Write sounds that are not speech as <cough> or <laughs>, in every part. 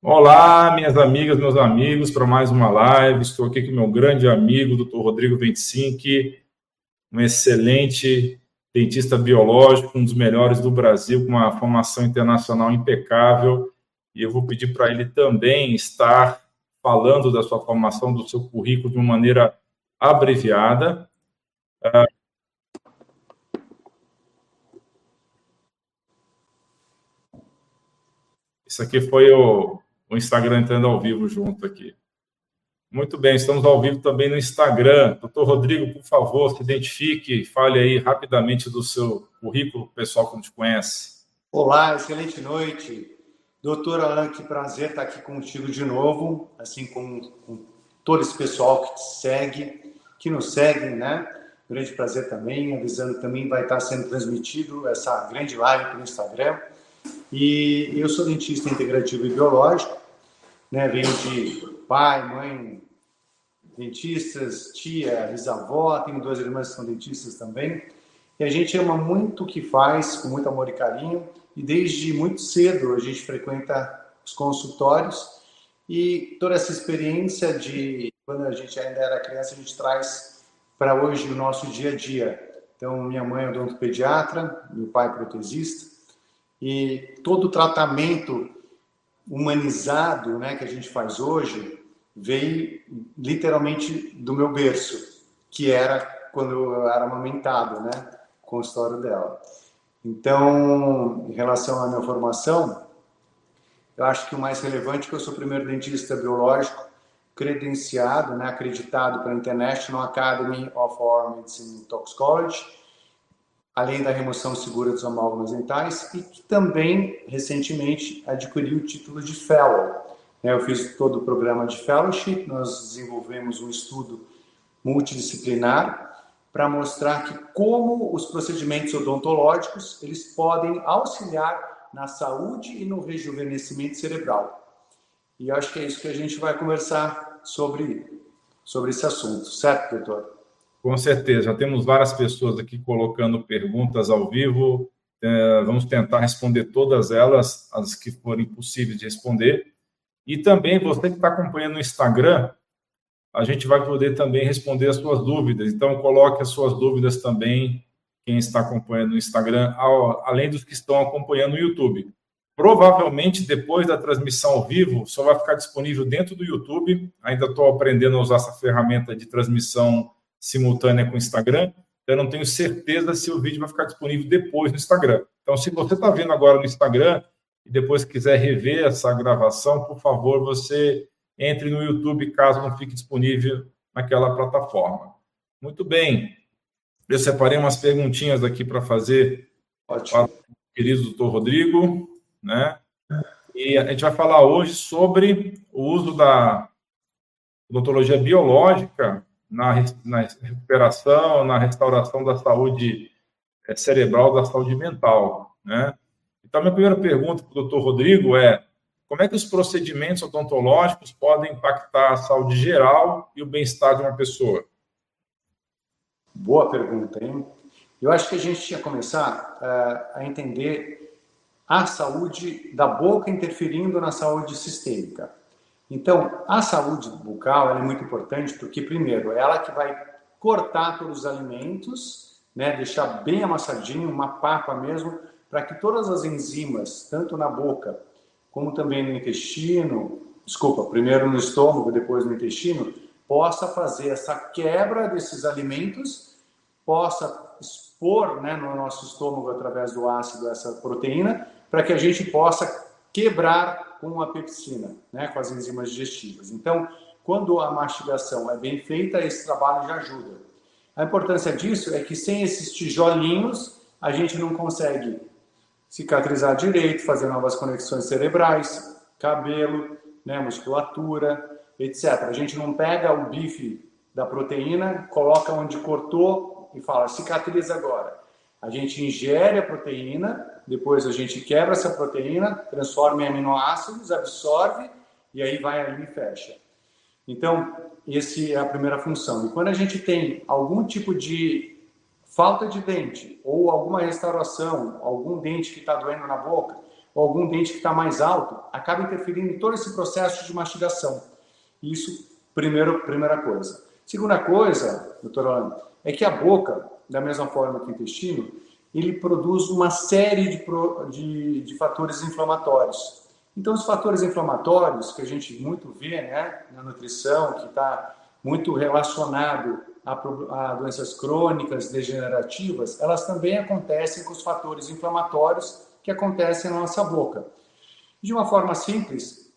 Olá, minhas amigas, meus amigos, para mais uma live. Estou aqui com meu grande amigo, Dr. Rodrigo 25, um excelente dentista biológico, um dos melhores do Brasil, com uma formação internacional impecável. E eu vou pedir para ele também estar falando da sua formação, do seu currículo de uma maneira abreviada. Isso aqui foi o, o Instagram entrando ao vivo junto aqui. Muito bem, estamos ao vivo também no Instagram. Doutor Rodrigo, por favor, se identifique, fale aí rapidamente do seu currículo, pessoal que não te conhece. Olá, excelente noite. Doutor Alan, que prazer estar aqui contigo de novo, assim como com todo esse pessoal que te segue, que nos segue, né? Grande prazer também, avisando também vai estar sendo transmitido essa grande live pelo Instagram. E eu sou dentista integrativo e biológico, né? Venho de pai, mãe, dentistas, tia, bisavó, tenho duas irmãs que são dentistas também. E a gente ama muito o que faz, com muito amor e carinho, e desde muito cedo a gente frequenta os consultórios e toda essa experiência de quando a gente ainda era criança, a gente traz para hoje o nosso dia a dia. Então, minha mãe é odontopediatra, meu pai é protesista, e todo o tratamento humanizado né, que a gente faz hoje veio literalmente do meu berço, que era quando eu era amamentado, né, com a história dela. Então, em relação à minha formação, eu acho que o mais relevante é que eu sou o primeiro dentista biológico credenciado, né, acreditado pela International Academy of Oral Medicine Toxicology, além da remoção segura dos amálgamas dentais, e que também, recentemente, adquiriu o título de Fellow. Né, eu fiz todo o programa de Fellowship, nós desenvolvemos um estudo multidisciplinar para mostrar que como os procedimentos odontológicos eles podem auxiliar na saúde e no rejuvenescimento cerebral. E acho que é isso que a gente vai conversar sobre sobre esse assunto, certo, doutor? Com certeza, já temos várias pessoas aqui colocando perguntas ao vivo. É, vamos tentar responder todas elas, as que forem possíveis de responder. E também você que está acompanhando no Instagram, a gente vai poder também responder as suas dúvidas. Então, coloque as suas dúvidas também, quem está acompanhando no Instagram, além dos que estão acompanhando no YouTube. Provavelmente, depois da transmissão ao vivo, só vai ficar disponível dentro do YouTube. Ainda estou aprendendo a usar essa ferramenta de transmissão simultânea com o Instagram. Eu não tenho certeza se o vídeo vai ficar disponível depois no Instagram. Então, se você está vendo agora no Instagram e depois quiser rever essa gravação, por favor, você entre no YouTube caso não fique disponível naquela plataforma. Muito bem. Eu separei umas perguntinhas aqui para fazer Ótimo. para o querido doutor Rodrigo, né? E a gente vai falar hoje sobre o uso da odontologia biológica na, na recuperação, na restauração da saúde eh, cerebral, da saúde mental, né? Então, minha primeira pergunta para o doutor Rodrigo é como é que os procedimentos odontológicos podem impactar a saúde geral e o bem-estar de uma pessoa? Boa pergunta, hein? Eu acho que a gente tinha que começar uh, a entender a saúde da boca interferindo na saúde sistêmica. Então, a saúde bucal é muito importante porque, primeiro, ela que vai cortar todos os alimentos, né, deixar bem amassadinho, uma papa mesmo, para que todas as enzimas, tanto na boca como também no intestino, desculpa, primeiro no estômago, depois no intestino, possa fazer essa quebra desses alimentos, possa expor né, no nosso estômago através do ácido essa proteína, para que a gente possa quebrar com a pepsina, né, com as enzimas digestivas. Então, quando a mastigação é bem feita, esse trabalho já ajuda. A importância disso é que sem esses tijolinhos, a gente não consegue cicatrizar direito, fazer novas conexões cerebrais, cabelo, né, musculatura, etc. A gente não pega o bife da proteína, coloca onde cortou e fala cicatriza agora. A gente ingere a proteína, depois a gente quebra essa proteína, transforma em aminoácidos, absorve e aí vai ali e fecha. Então, essa é a primeira função. E quando a gente tem algum tipo de falta de dente ou alguma restauração, algum dente que está doendo na boca, ou algum dente que está mais alto, acaba interferindo em todo esse processo de mastigação. Isso, primeiro, primeira coisa. Segunda coisa, doutor Orlando, é que a boca, da mesma forma que o intestino, ele produz uma série de, de, de fatores inflamatórios. Então, os fatores inflamatórios que a gente muito vê né, na nutrição, que está muito relacionado a, a, doenças crônicas, degenerativas, elas também acontecem com os fatores inflamatórios que acontecem na nossa boca. De uma forma simples,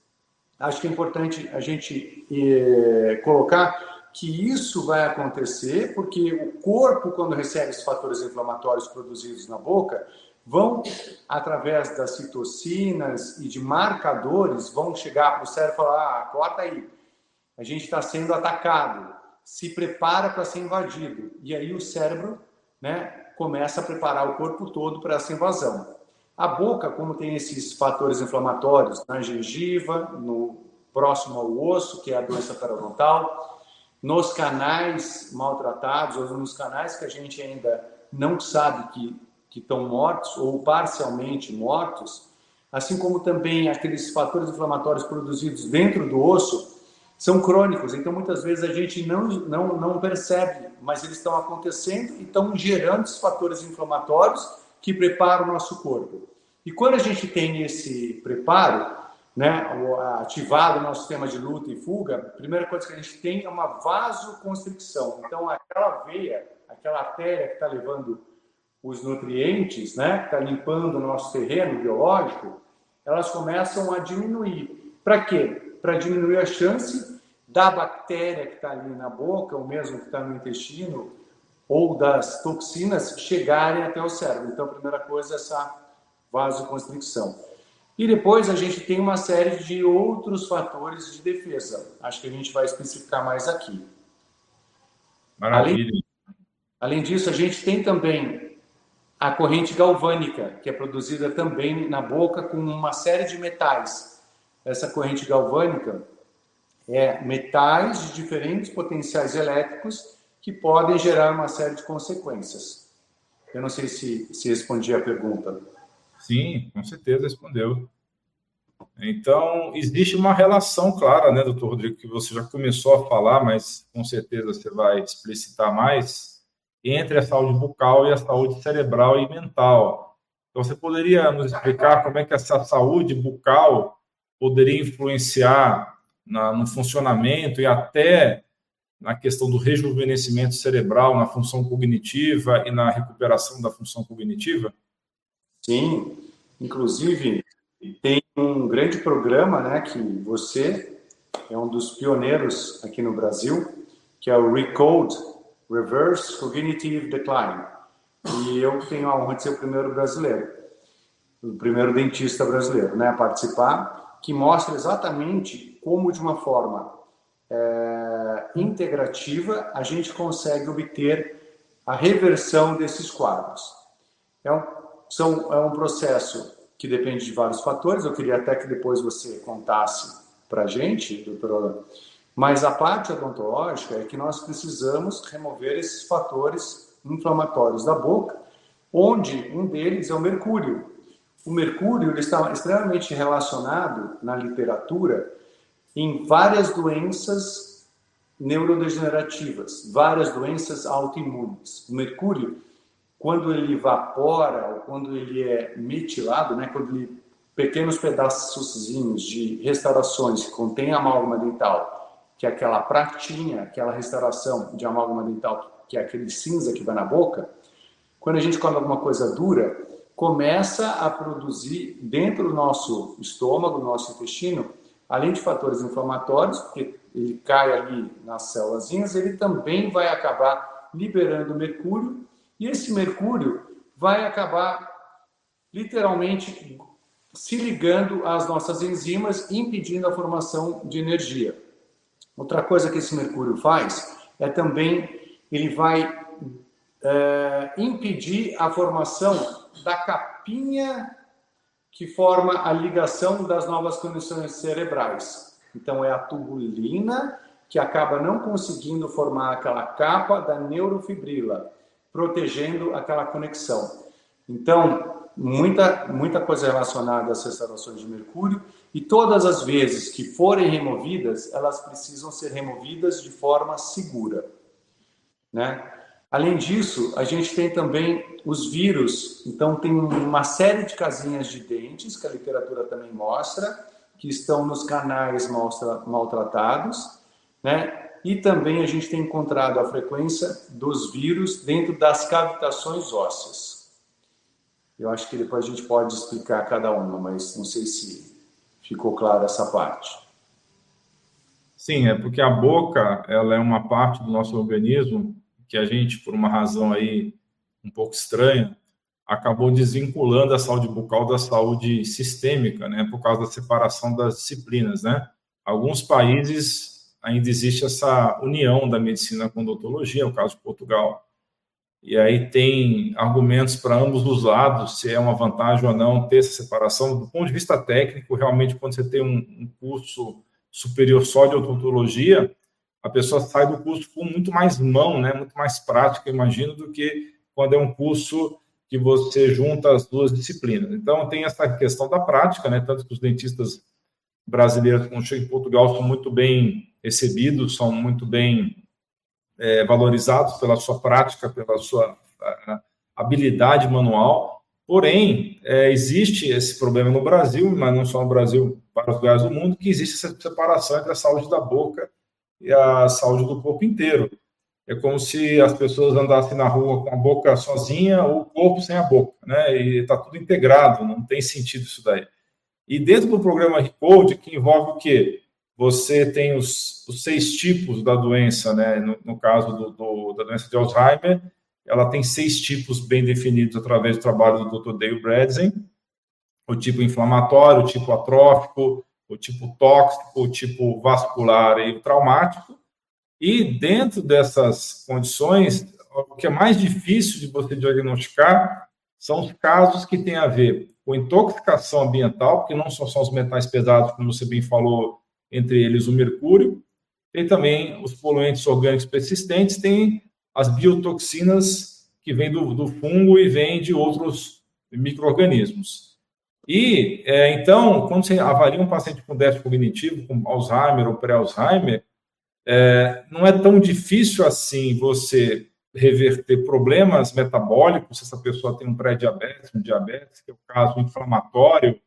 acho que é importante a gente eh, colocar que isso vai acontecer porque o corpo, quando recebe esses fatores inflamatórios produzidos na boca, vão, através das citocinas e de marcadores, vão chegar para o cérebro e falar: ah, corta aí, a gente está sendo atacado, se prepara para ser invadido. E aí o cérebro né, começa a preparar o corpo todo para essa invasão. A boca, como tem esses fatores inflamatórios na gengiva, no próximo ao osso, que é a doença periodontal, nos canais maltratados ou nos canais que a gente ainda não sabe que, que estão mortos ou parcialmente mortos, assim como também aqueles fatores inflamatórios produzidos dentro do osso, são crônicos. Então, muitas vezes a gente não, não, não percebe, mas eles estão acontecendo e estão gerando esses fatores inflamatórios que preparam o nosso corpo. E quando a gente tem esse preparo, né, ativado o nosso sistema de luta e fuga, a primeira coisa que a gente tem é uma vasoconstricção. Então, aquela veia, aquela artéria que está levando os nutrientes, né, que está limpando o nosso terreno biológico, elas começam a diminuir. Para quê? Para diminuir a chance da bactéria que está ali na boca, ou mesmo que está no intestino, ou das toxinas chegarem até o cérebro. Então, a primeira coisa é essa vasoconstricção. E depois a gente tem uma série de outros fatores de defesa. Acho que a gente vai especificar mais aqui. Maravilha. Além, além disso, a gente tem também a corrente galvânica, que é produzida também na boca com uma série de metais. Essa corrente galvânica é metais de diferentes potenciais elétricos que podem gerar uma série de consequências. Eu não sei se, se respondi a pergunta. Sim, com certeza respondeu. Então, existe uma relação clara, né, doutor Rodrigo, que você já começou a falar, mas com certeza você vai explicitar mais, entre a saúde bucal e a saúde cerebral e mental. Então, você poderia nos explicar como é que essa saúde bucal poderia influenciar na, no funcionamento e até na questão do rejuvenescimento cerebral, na função cognitiva e na recuperação da função cognitiva? Sim, inclusive tem um grande programa, né, que você é um dos pioneiros aqui no Brasil, que é o Recode, Reverse Cognitive Decline. E eu tenho a honra de ser o primeiro brasileiro, o primeiro dentista brasileiro, né, a participar, que mostra exatamente como de uma forma é, integrativa a gente consegue obter a reversão desses quadros. É um são, é um processo que depende de vários fatores. Eu queria até que depois você contasse para a gente, doutor Orlando. Mas a parte odontológica é que nós precisamos remover esses fatores inflamatórios da boca, onde um deles é o mercúrio. O mercúrio está extremamente relacionado na literatura em várias doenças neurodegenerativas, várias doenças autoimunes. O mercúrio quando ele evapora ou quando ele é metilado, né, quando ele, pequenos pedaços de restaurações que contém amálgama dental, que é aquela pratinha, aquela restauração de amálgama dental, que é aquele cinza que vai na boca, quando a gente come alguma coisa dura, começa a produzir dentro do nosso estômago, do nosso intestino, além de fatores inflamatórios, porque ele cai ali nas células, ele também vai acabar liberando mercúrio e esse mercúrio vai acabar literalmente se ligando às nossas enzimas, impedindo a formação de energia. Outra coisa que esse mercúrio faz é também ele vai é, impedir a formação da capinha que forma a ligação das novas conexões cerebrais. Então é a tubulina que acaba não conseguindo formar aquela capa da neurofibrila protegendo aquela conexão. Então, muita, muita coisa relacionada às restaurações de mercúrio e todas as vezes que forem removidas, elas precisam ser removidas de forma segura, né? Além disso, a gente tem também os vírus. Então, tem uma série de casinhas de dentes, que a literatura também mostra, que estão nos canais maltratados, né? E também a gente tem encontrado a frequência dos vírus dentro das cavitações ósseas. Eu acho que depois a gente pode explicar cada uma, mas não sei se ficou clara essa parte. Sim, é porque a boca ela é uma parte do nosso organismo que a gente, por uma razão aí um pouco estranha, acabou desvinculando a saúde bucal da saúde sistêmica, né, por causa da separação das disciplinas, né? Alguns países ainda existe essa união da medicina com odontologia, no caso de Portugal. E aí tem argumentos para ambos os lados, se é uma vantagem ou não ter essa separação. Do ponto de vista técnico, realmente, quando você tem um, um curso superior só de odontologia, a pessoa sai do curso com muito mais mão, né, muito mais prática, imagino, do que quando é um curso que você junta as duas disciplinas. Então, tem essa questão da prática, né, tanto que os dentistas brasileiros, quando chegam em Portugal, são muito bem recebidos, são muito bem é, valorizados pela sua prática, pela sua habilidade manual. Porém, é, existe esse problema no Brasil, mas não só no Brasil, para os lugares do mundo, que existe essa separação entre a saúde da boca e a saúde do corpo inteiro. É como se as pessoas andassem na rua com a boca sozinha ou o corpo sem a boca, né? E está tudo integrado, não tem sentido isso daí. E dentro do programa Recode, que envolve o quê? Você tem os, os seis tipos da doença, né? No, no caso do, do, da doença de Alzheimer, ela tem seis tipos bem definidos através do trabalho do Dr. Dale Bredesen. O tipo inflamatório, o tipo atrófico, o tipo tóxico, o tipo vascular e traumático. E dentro dessas condições, o que é mais difícil de você diagnosticar são os casos que têm a ver com intoxicação ambiental, porque não só são os metais pesados, como você bem falou, entre eles o mercúrio, tem também os poluentes orgânicos persistentes, tem as biotoxinas que vêm do, do fungo e vêm de outros micro-organismos. E, é, então, quando você avalia um paciente com déficit cognitivo, com Alzheimer ou pré-Alzheimer, é, não é tão difícil assim você reverter problemas metabólicos, se essa pessoa tem um pré-diabetes, um diabetes, que é o caso inflamatório,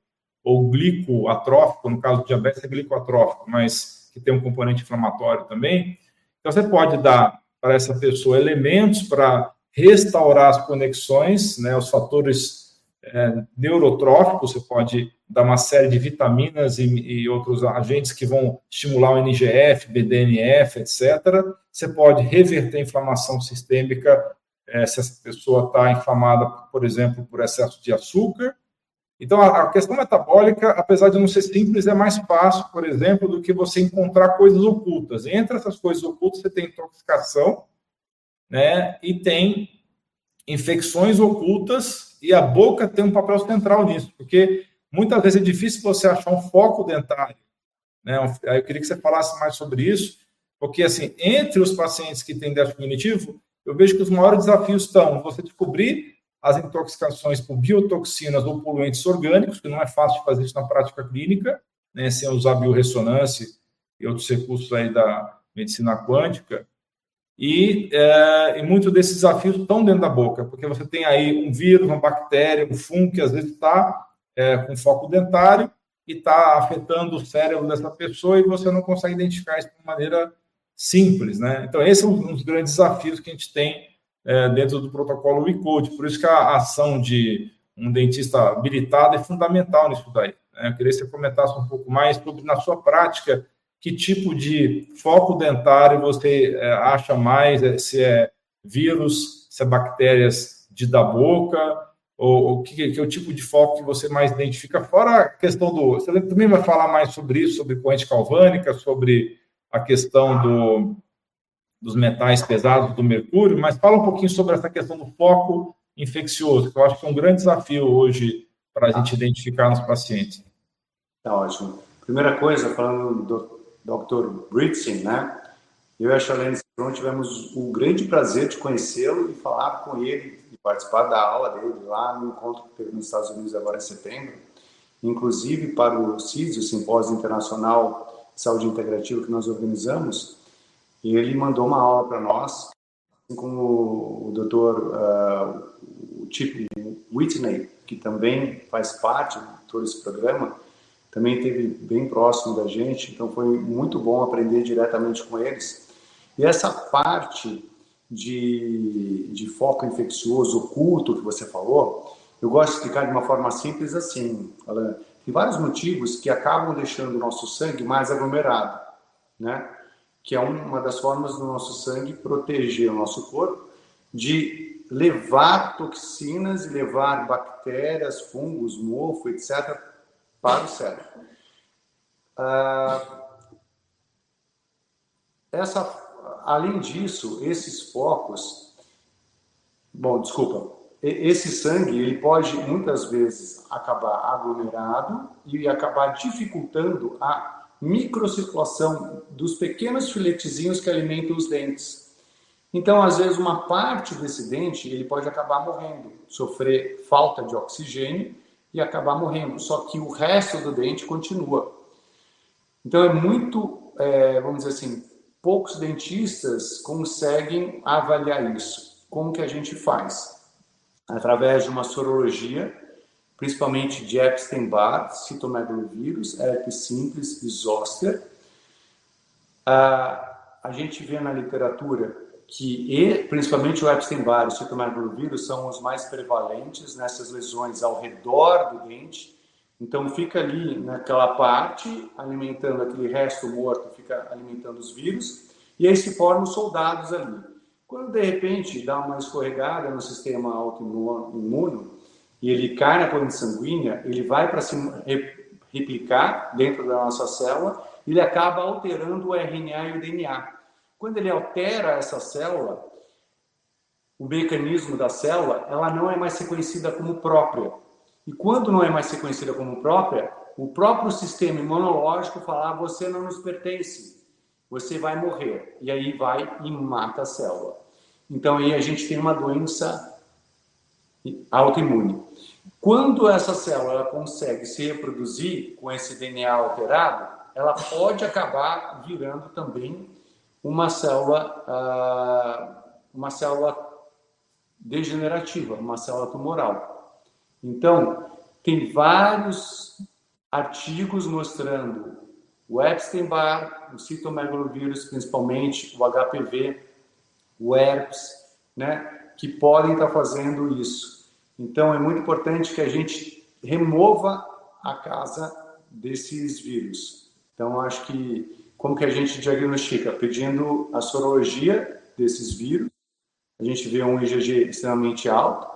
ou glicoatrófico, no caso do diabetes é glicoatrófico, mas que tem um componente inflamatório também. Então, você pode dar para essa pessoa elementos para restaurar as conexões, né, os fatores é, neurotrófico, você pode dar uma série de vitaminas e, e, outros agentes que vão estimular o NGF, BDNF, etc. Você pode reverter a inflamação sistêmica é, se essa pessoa está inflamada, por exemplo, por excesso de açúcar. Então, a, questão metabólica, apesar de não ser simples, é mais fácil, por exemplo, do que você encontrar coisas ocultas. Entre essas coisas ocultas, você tem intoxicação, né, e tem infecções ocultas e a boca tem um papel central nisso, porque muitas vezes é difícil você achar um foco dentário. Né? Eu queria que você falasse mais sobre isso, porque, assim, entre os pacientes que têm déficit cognitivo, eu vejo que os maiores desafios estão você descobrir as intoxicações por biotoxinas ou poluentes orgânicos, que não é fácil de fazer isso na prática clínica, né, sem usar biorressonância e outros recursos aí da medicina quântica. E, é, e muitos desses desafios estão dentro da boca, porque você tem aí um vírus, uma bactéria, um fungo que às vezes está é, com foco dentário e está afetando o cérebro dessa pessoa e você não consegue identificar isso de maneira simples, né? Então, esse é um dos grandes desafios que a gente tem é, dentro do protocolo WeCode. Por isso que a ação de um dentista habilitado é fundamental nisso daí. Né? Eu queria que você comentasse um pouco mais sobre, na sua prática, que tipo de foco dentário você é, acha mais, é, se é vírus, se é bactérias de da boca, ou, ou que, que, é o tipo de foco que você mais identifica, fora a questão do... Você também vai falar mais sobre isso, sobre corrente calvânica, sobre a questão do, dos metais pesados, do mercúrio, mas fala um pouquinho sobre essa questão do foco infeccioso, que eu acho que é um grande desafio hoje para a gente identificar nos pacientes. Tá ótimo. Primeira coisa, falando do Dr. Britzen, né? Eu e a Charlene Citron tivemos o grande prazer de conhecê-lo e falar com ele e participar da aula dele lá no encontro que teve nos Estados Unidos agora em setembro. Inclusive para o CISI, o Simpósio Internacional de Saúde Integrativa que nós organizamos, ele mandou uma aula para nós, assim como o doutor uh, Chip Whitney, que também faz parte de todo esse programa, também esteve bem próximo da gente, então foi muito bom aprender diretamente com eles. E essa parte de, de foco infeccioso oculto que você falou, eu gosto de explicar de uma forma simples assim. Tem vários motivos que acabam deixando o nosso sangue mais aglomerado, né? Que é uma das formas do nosso sangue proteger o nosso corpo de levar toxinas e levar bactérias, fungos, mofo, etc., para o cérebro. Ah, essa, além disso, esses focos, bom, desculpa, esse sangue ele pode muitas vezes acabar aglomerado e acabar dificultando a microcirculação dos pequenos filetezinhos que alimentam os dentes. Então, às vezes, uma parte desse dente ele pode acabar morrendo, sofrer falta de oxigênio e acabar morrendo. Só que o resto do dente continua. Então é muito, é, vamos dizer assim, poucos dentistas conseguem avaliar isso. Como que a gente faz? Através de uma sorologia, principalmente de Epstein-Barr, citomegalovírus, herpes simples e zoster. Ah, a gente vê na literatura que, e, principalmente o Epstein-Barr e o citomegalovírus, são os mais prevalentes nessas lesões ao redor do dente. Então, fica ali naquela parte, alimentando aquele resto morto, fica alimentando os vírus, e aí se formam soldados ali. Quando, de repente, dá uma escorregada no sistema autoimune e ele cai na corrente sanguínea, ele vai para se replicar dentro da nossa célula, e ele acaba alterando o RNA e o DNA. Quando ele altera essa célula, o mecanismo da célula, ela não é mais reconhecida como própria. E quando não é mais reconhecida como própria, o próprio sistema imunológico fala: ah, você não nos pertence, você vai morrer. E aí vai e mata a célula. Então aí a gente tem uma doença autoimune. Quando essa célula consegue se reproduzir com esse DNA alterado, ela pode acabar virando também uma célula, uh, uma célula degenerativa, uma célula tumoral. Então, tem vários artigos mostrando o Epstein-Barr, o citomegalovírus, principalmente o HPV, o herpes, né, que podem estar fazendo isso. Então, é muito importante que a gente remova a casa desses vírus. Então, acho que como que a gente diagnostica? Pedindo a sorologia desses vírus, a gente vê um IgG extremamente alto,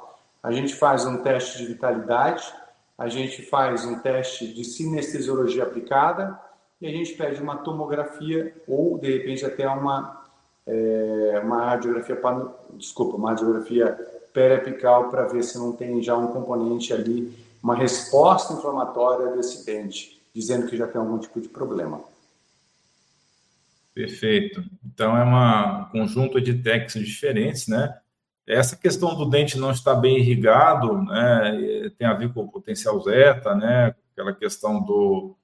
a gente faz um teste de vitalidade, a gente faz um teste de sinestesiologia aplicada e a gente pede uma tomografia ou, de repente, até uma, é, uma radiografia, desculpa, uma radiografia periapical para ver se não tem já um componente ali, uma resposta inflamatória desse dente, dizendo que já tem algum tipo de problema. Perfeito. Então, é uma, um conjunto de técnicas diferentes, né? Essa questão do dente não estar bem irrigado, né, tem a ver com o potencial zeta, né, aquela questão do,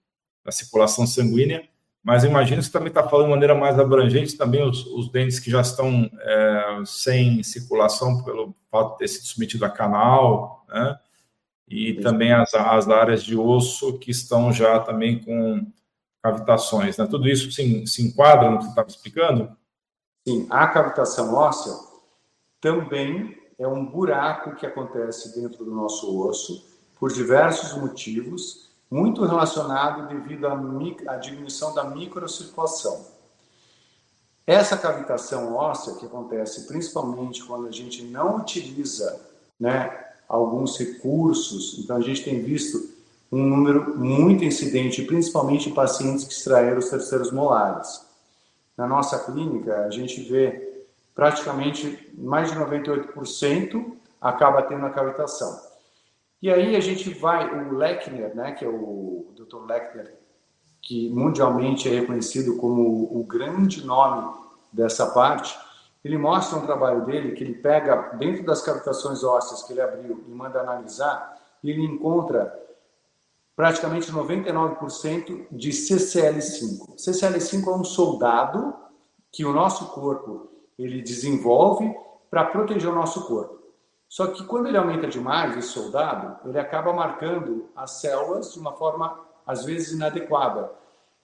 da circulação sanguínea, mas imagino que você também está falando de maneira mais abrangente também os, os dentes que já estão é, sem circulação pelo fato de ter sido submetido a canal, né, e também as, as áreas de osso que estão já também com cavitações. Né? Tudo isso se, se enquadra no que você estava explicando? Sim, a cavitação óssea também é um buraco que acontece dentro do nosso osso por diversos motivos, muito relacionado devido à, diminuição da microcirculação. Essa cavitação óssea que acontece principalmente quando a gente não utiliza né, alguns recursos, então a gente tem visto um número muito incidente, principalmente em pacientes que extraíram os terceiros molares. Na nossa clínica, a gente vê praticamente mais de 98% acaba tendo a cavitação. E aí a gente vai, o Lechner, né, que é o Dr. Lechner, que mundialmente é reconhecido como o grande nome dessa parte, ele mostra um trabalho dele que ele pega dentro das cavitações ósseas que ele abriu e manda analisar, e ele encontra praticamente 99% de CCL5. CCL5 é um soldado que o nosso corpo ele desenvolve para proteger o nosso corpo. Só que quando ele aumenta demais, esse soldado, ele acaba marcando as células de uma forma às vezes inadequada.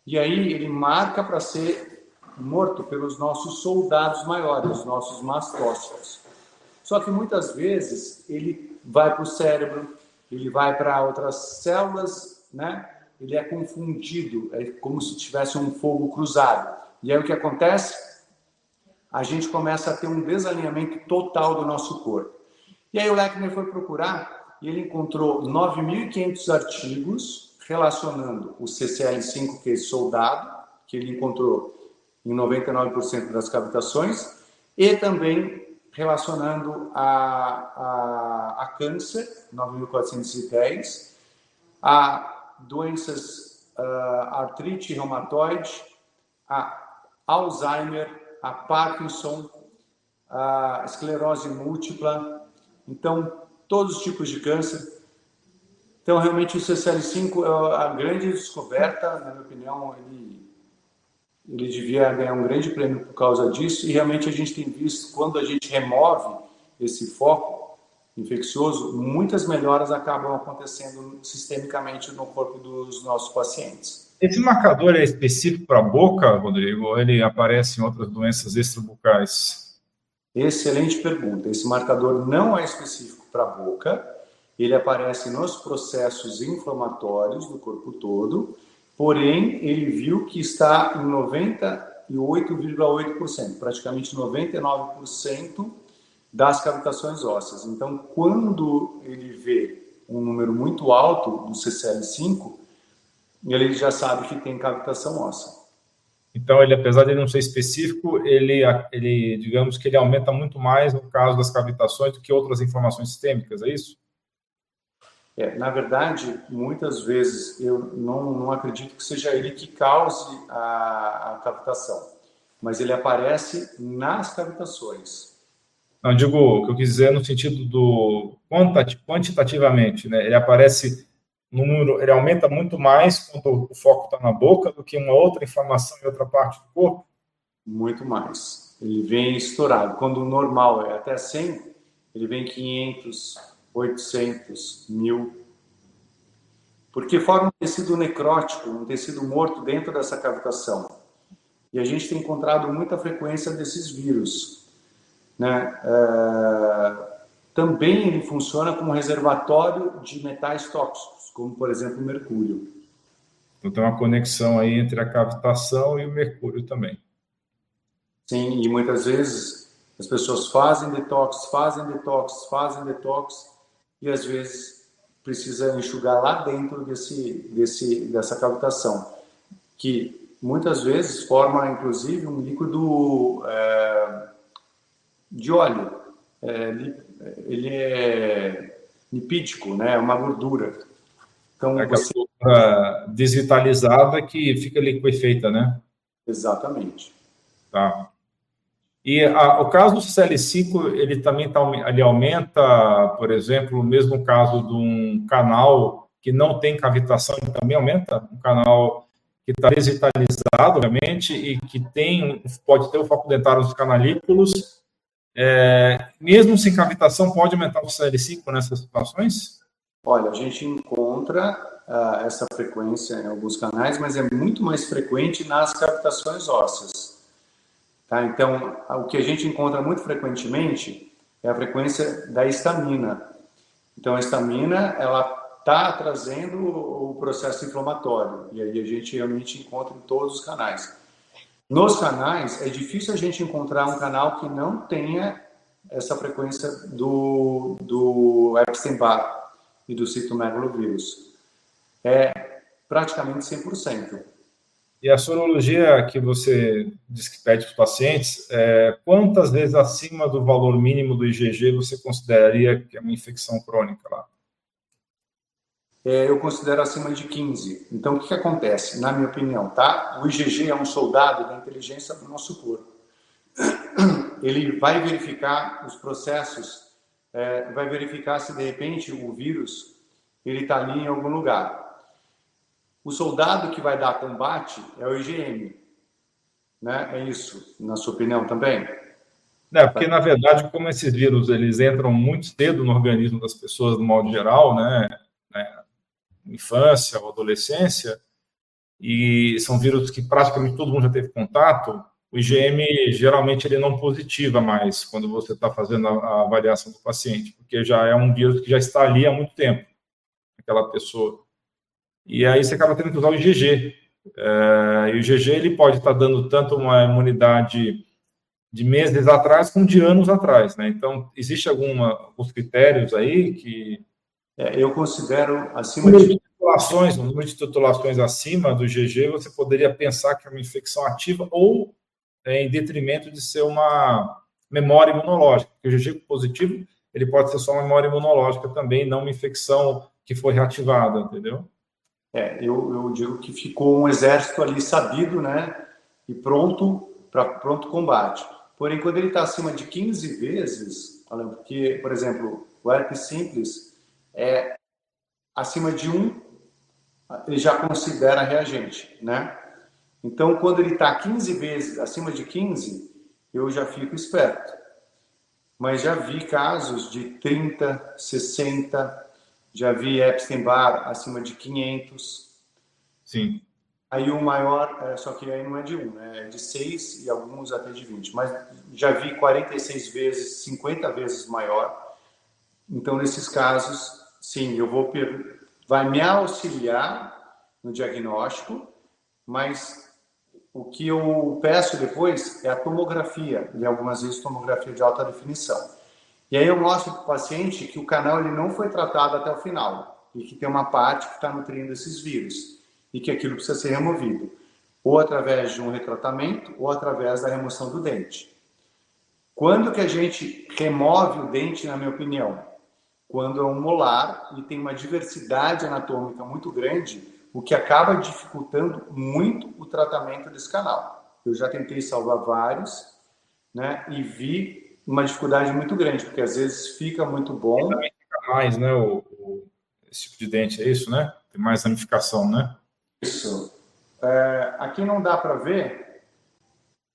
E aí ele marca para ser morto pelos nossos soldados maiores, os nossos mastócitos. Só que muitas vezes ele vai para o cérebro, ele vai para outras células, né? Ele é confundido, é como se tivesse um fogo cruzado. E aí o que acontece? A gente começa a ter um desalinhamento total do nosso corpo. E aí o Lechner foi procurar e ele encontrou 9.500 artigos relacionando o CCL5, que é soldado, que ele encontrou em 99% das cavitações, e também relacionando a, a, a câncer, 9.410, a doenças uh, artrite reumatoide, a Alzheimer, a Parkinson, a esclerose múltipla, então todos os tipos de câncer. Então, realmente, o CCL5 é a grande descoberta, na minha opinião, ele ele devia ganhar um grande prêmio por causa disso, e realmente a gente tem visto, quando a gente remove esse foco infeccioso, muitas melhoras acabam acontecendo sistemicamente no corpo dos nossos pacientes. Esse marcador é específico para a boca, Rodrigo, ou ele aparece em outras doenças extrabucais? Excelente pergunta. Esse marcador não é específico para a boca, ele aparece nos processos inflamatórios do corpo todo, porém ele viu que está em 98,8%, praticamente 99% das cavitações ósseas. Então, quando ele vê um número muito alto do CCL5, ele já sabe que tem cavitação óssea. Então, ele, apesar de ele não ser específico, ele, ele, digamos que ele aumenta muito mais no caso das cavitações do que outras inflamações sistêmicas, é isso? É, na verdade, muitas vezes eu não, não acredito que seja ele que cause a, a cavitação, mas ele aparece nas cavitações. Não, digo, o que eu quis dizer no sentido do quantitativamente, né? Ele aparece número, ele aumenta muito mais quando o foco está na boca do que uma outra inflamação em outra parte do corpo? Muito mais. Ele vem estourado. Quando o normal é até 100, ele vem 500, 800, 1000. Porque forma um tecido necrótico, um tecido morto dentro dessa cavitação. E a gente tem encontrado muita frequência desses vírus. Né? É... Também ele funciona como reservatório de metais tóxicos, como por exemplo o mercúrio. Então tem uma conexão aí entre a cavitação e o mercúrio também. Sim, e muitas vezes as pessoas fazem detox, fazem detox, fazem detox e às vezes precisa enxugar lá dentro desse, desse, dessa cavitação, que muitas vezes forma inclusive um líquido é, de óleo. É, ele é lipídico, né? É uma gordura. Então, é você... gordura desvitalizada que fica liquefeita, né? Exatamente. Tá. E a, o caso do CL5, ele também tá, ele aumenta, por exemplo, o mesmo caso de um canal que não tem cavitação, ele também aumenta, um canal que está desvitalizado, obviamente, e que tem, pode ter o foco dentário nos canalículos, é, mesmo sem cavitação, pode aumentar o CL5 nessas situações? Olha, a gente encontra uh, essa frequência em alguns canais, mas é muito mais frequente nas cavitações ósseas. Tá? Então, o que a gente encontra muito frequentemente é a frequência da histamina. Então, a histamina, ela está trazendo o processo inflamatório, e aí a gente realmente encontra em todos os canais. Nos canais, é difícil a gente encontrar um canal que não tenha essa frequência do, do Epstein-Barr e do citomegalovírus. É praticamente 100%. E a sorologia que você diz que pede para os pacientes, é, quantas vezes acima do valor mínimo do IgG você consideraria que é uma infecção crônica lá? É, eu considero acima de 15. Então, o que, que acontece? Na minha opinião, tá? O IgG é um soldado da inteligência do nosso corpo. ele vai verificar os processos, é, vai verificar se de repente o vírus ele está ali em algum lugar. O soldado que vai dar combate é o IgM, né? É isso, na sua opinião também? É, porque na verdade, como esses vírus eles entram muito cedo no organismo das pessoas, no modo geral, né? né infância ou adolescência, e são vírus que praticamente todo mundo já teve contato, o IgM geralmente ele não positiva mais quando você está fazendo a, avaliação do paciente, porque já é um vírus que já está ali há muito tempo, aquela pessoa. E aí você acaba tendo que usar o IgG. É, e o IgG ele pode estar tá dando tanto uma imunidade de meses atrás como de anos atrás, né? Então, existe alguma, alguns critérios aí que... É, eu considero acima de titulações, no número de titulações acima do GG, você poderia pensar que é uma infecção ativa ou em detrimento de ser uma memória imunológica, porque o GG positivo ele pode ser só uma memória imunológica também, não uma infecção que foi reativada, entendeu? É, eu, eu digo que ficou um exército ali sabido, né, e pronto para pronto combate. Porém, quando ele está acima de 15 vezes, porque, por exemplo, o herpes simples é acima de 1 ele já considera reagente, né? Então, quando ele está 15 vezes acima de 15, eu já fico esperto. Mas já vi casos de 30, 60, já vi Epstein-Barr acima de 500. Sim. Aí o maior, é, só que aí não é de 1, né? é de 6 e alguns até de 20. Mas já vi 46 vezes, 50 vezes maior. Então, nesses casos, sim, eu vou vai me auxiliar no diagnóstico, mas o que eu peço depois é a tomografia, e algumas vezes tomografia de alta definição. E aí eu mostro para o paciente que o canal ele não foi tratado até o final e que tem uma parte que está nutrindo esses vírus e que aquilo precisa ser removido, ou através de um retratamento ou através da remoção do dente. Quando que a gente remove o dente, na minha opinião? quando é um molar e tem uma diversidade anatômica muito grande, o que acaba dificultando muito o tratamento desse canal. Eu já tentei salvar vários, né, e vi uma dificuldade muito grande, porque às vezes fica muito bom. também fica mais, né, o, o, esse tipo de dente, é isso, né? Tem mais ramificação, né? Isso. É, aqui não dá para ver,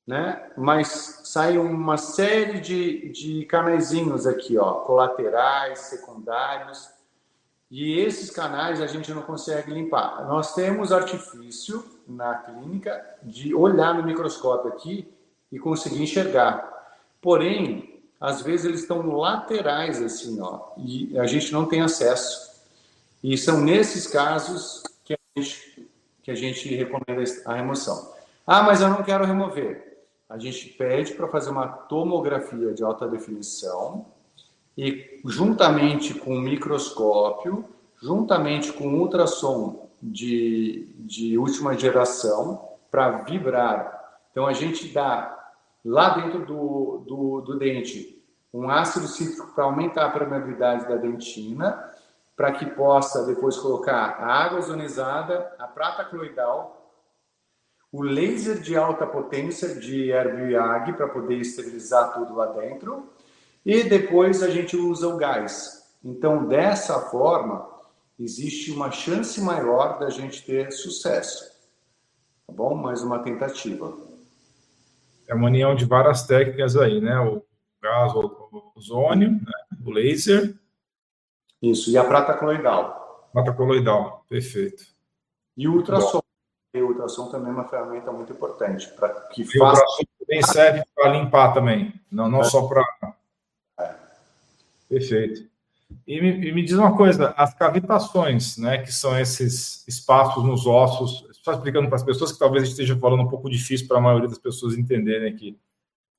né? Mas sai uma série de, de canaizinhos aqui, ó, colaterais, secundários, e esses canais a gente não consegue limpar. Nós temos artifício na clínica de olhar no microscópio aqui e conseguir enxergar. Porém, às vezes eles estão laterais assim, ó, e a gente não tem acesso. E são nesses casos que a gente, que a gente recomenda a remoção. Ah, mas eu não quero remover a gente pede para fazer uma tomografia de alta definição e juntamente com microscópio, juntamente com ultrassom de, de última geração para vibrar. Então a gente dá lá dentro do, do, do dente um ácido cítrico para aumentar a permeabilidade da dentina, para que possa depois colocar a água ozonizada, a prata cloidal o laser de alta potência de Herbiag para poder esterilizar tudo lá dentro e depois a gente usa o gás. Então, dessa forma, existe uma chance maior da gente ter sucesso. Tá bom? Mais uma tentativa. É uma união de várias técnicas aí, né? O gás, o ozônio, né? o laser. Isso, e a prata coloidal. Prata coloidal, perfeito. E o ultrassom. E o ultrassom também é uma ferramenta muito importante para que e faça. O ultrassom também serve para limpar também, não, não é. só para. Perfeito. E me, e me, diz uma coisa, as cavitações, né, que são esses espaços nos ossos, só explicando para as pessoas que talvez esteja falando um pouco difícil para a maioria das pessoas entenderem aqui.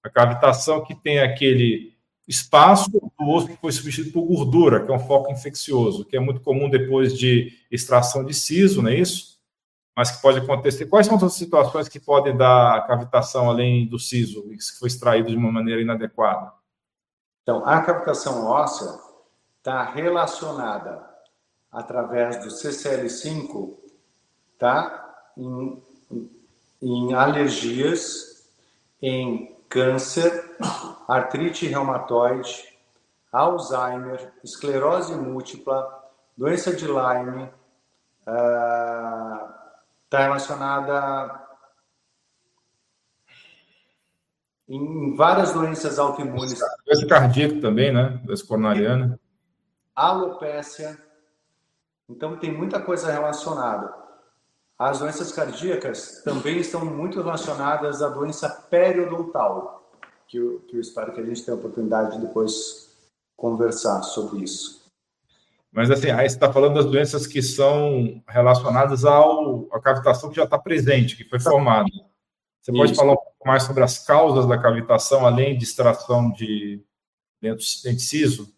A cavitação que tem aquele espaço do osso que foi substituído por gordura, que é um foco infeccioso, que é muito comum depois de extração de siso, não é isso? mas que pode acontecer. Quais são as situações que podem dar cavitação além do siso, que foi extraído de uma maneira inadequada? Então, a cavitação óssea está relacionada através do CCL5, tá? Em, em alergias, em câncer, artrite reumatoide, Alzheimer, esclerose múltipla, doença de Lyme, está uh, relacionada em várias doenças autoimunes. Doença cardíaca também, né? Doença coronariana. Alopécia. Então, tem muita coisa relacionada. As doenças cardíacas também estão muito relacionadas à doença periodontal, que eu, que eu espero que a gente tenha a oportunidade de depois conversar sobre isso. Mas assim, aí você está falando das doenças que são relacionadas ao, à cavitação que já está presente, que foi formada. Você Isso. pode falar um mais sobre as causas da cavitação, além de extração de ciso?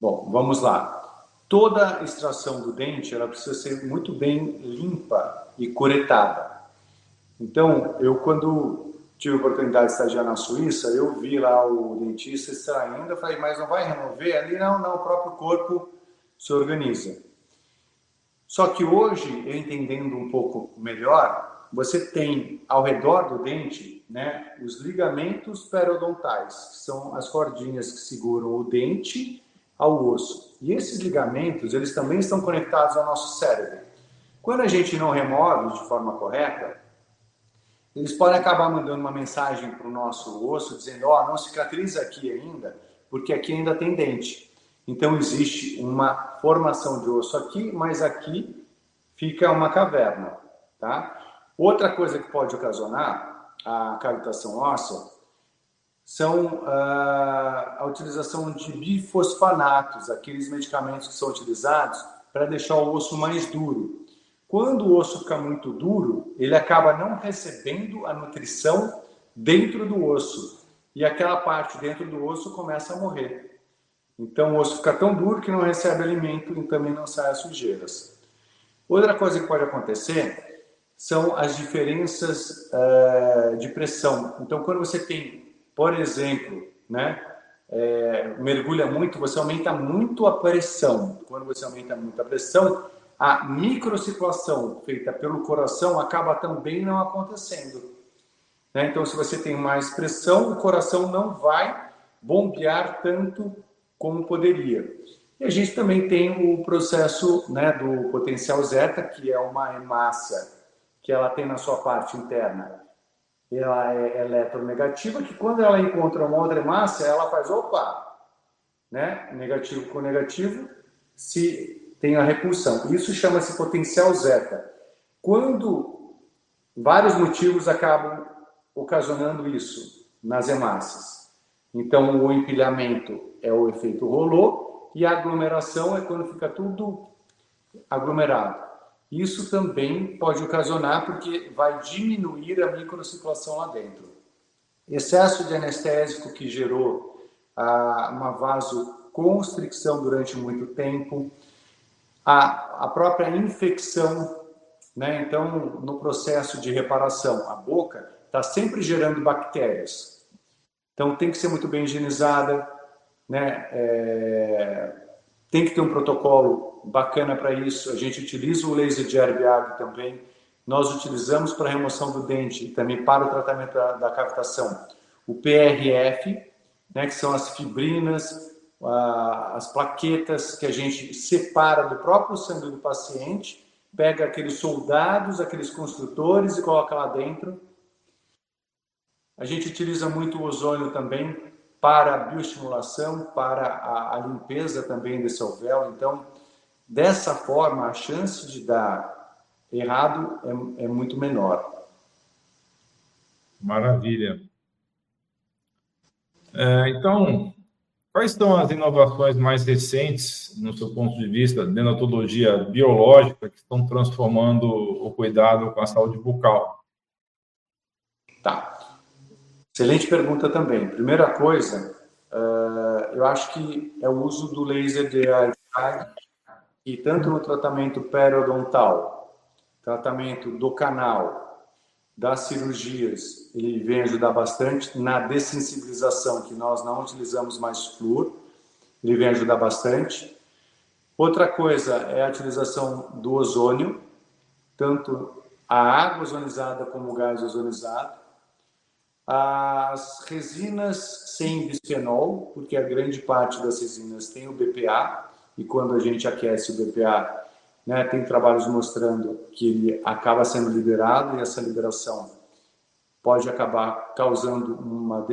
Bom, vamos lá. Toda extração do dente, ela precisa ser muito bem limpa e curetada. Então, eu quando tive a oportunidade de estagiar na Suíça, eu vi lá o dentista extraindo, eu falei, mas não vai remover? Ali, não, não, o próprio corpo se organiza. Só que hoje, eu entendendo um pouco melhor, você tem ao redor do dente né, os ligamentos periodontais, que são as cordinhas que seguram o dente ao osso. E esses ligamentos, eles também estão conectados ao nosso cérebro. Quando a gente não remove de forma correta, eles podem acabar mandando uma mensagem para o nosso osso dizendo: Ó, oh, não cicatriza aqui ainda, porque aqui ainda tem dente. Então existe uma formação de osso aqui, mas aqui fica uma caverna, tá? Outra coisa que pode ocasionar a cavitação óssea são uh, a utilização de bifosfanatos, aqueles medicamentos que são utilizados para deixar o osso mais duro. Quando o osso fica muito duro, ele acaba não recebendo a nutrição dentro do osso e aquela parte dentro do osso começa a morrer. Então o osso fica tão duro que não recebe alimento e também não sai as sujeiras. Outra coisa que pode acontecer são as diferenças uh, de pressão. Então quando você tem, por exemplo, né, é, mergulha muito, você aumenta muito a pressão. Quando você aumenta muito a pressão, a microcirculação feita pelo coração acaba também não acontecendo. Né? Então, se você tem mais pressão, o coração não vai bombear tanto como poderia. E a gente também tem o processo né, do potencial zeta, que é uma hemácia que ela tem na sua parte interna. Ela é eletronegativa, que quando ela encontra uma outra hemácia, ela faz, opa, né, negativo com negativo, se tem a repulsão. Isso chama-se potencial zeta. Quando vários motivos acabam ocasionando isso nas hemácias. Então, o empilhamento é o efeito rolô e a aglomeração é quando fica tudo aglomerado. Isso também pode ocasionar porque vai diminuir a microcirculação lá dentro. Excesso de anestésico que gerou ah, uma vasoconstricção durante muito tempo, a, a própria infecção, né? Então, no processo de reparação, a boca está sempre gerando bactérias. Então, tem que ser muito bem higienizada, né? É, tem que ter um protocolo bacana para isso. A gente utiliza o laser de herbiag também. Nós utilizamos para remoção do dente, também para o tratamento da, da cavitação, o PRF, né, que são as fibrinas, as plaquetas que a gente separa do próprio sangue do paciente, pega aqueles soldados, aqueles construtores e coloca lá dentro. A gente utiliza muito o ozônio também para a bioestimulação, para a, a limpeza também desse alvéolo. Então, dessa forma, a chance de dar errado é, é muito menor. Maravilha. É, então, quais são as inovações mais recentes, no seu ponto de vista, de odontologia biológica, que estão transformando o cuidado com a saúde bucal? Tá. Excelente pergunta também. Primeira coisa, uh, eu acho que é o uso do laser de e tanto no tratamento periodontal, tratamento do canal, das cirurgias, ele vem ajudar bastante na dessensibilização, que nós não utilizamos mais flúor, ele vem ajudar bastante. Outra coisa é a utilização do ozônio, tanto a água ozonizada como o gás ozonizado As resinas sem bisfenol, porque a grande parte das resinas tem o BPA, e quando a gente aquece o BPA, né, tem trabalhos mostrando que ele acaba sendo liberado e essa liberação pode acabar causando uma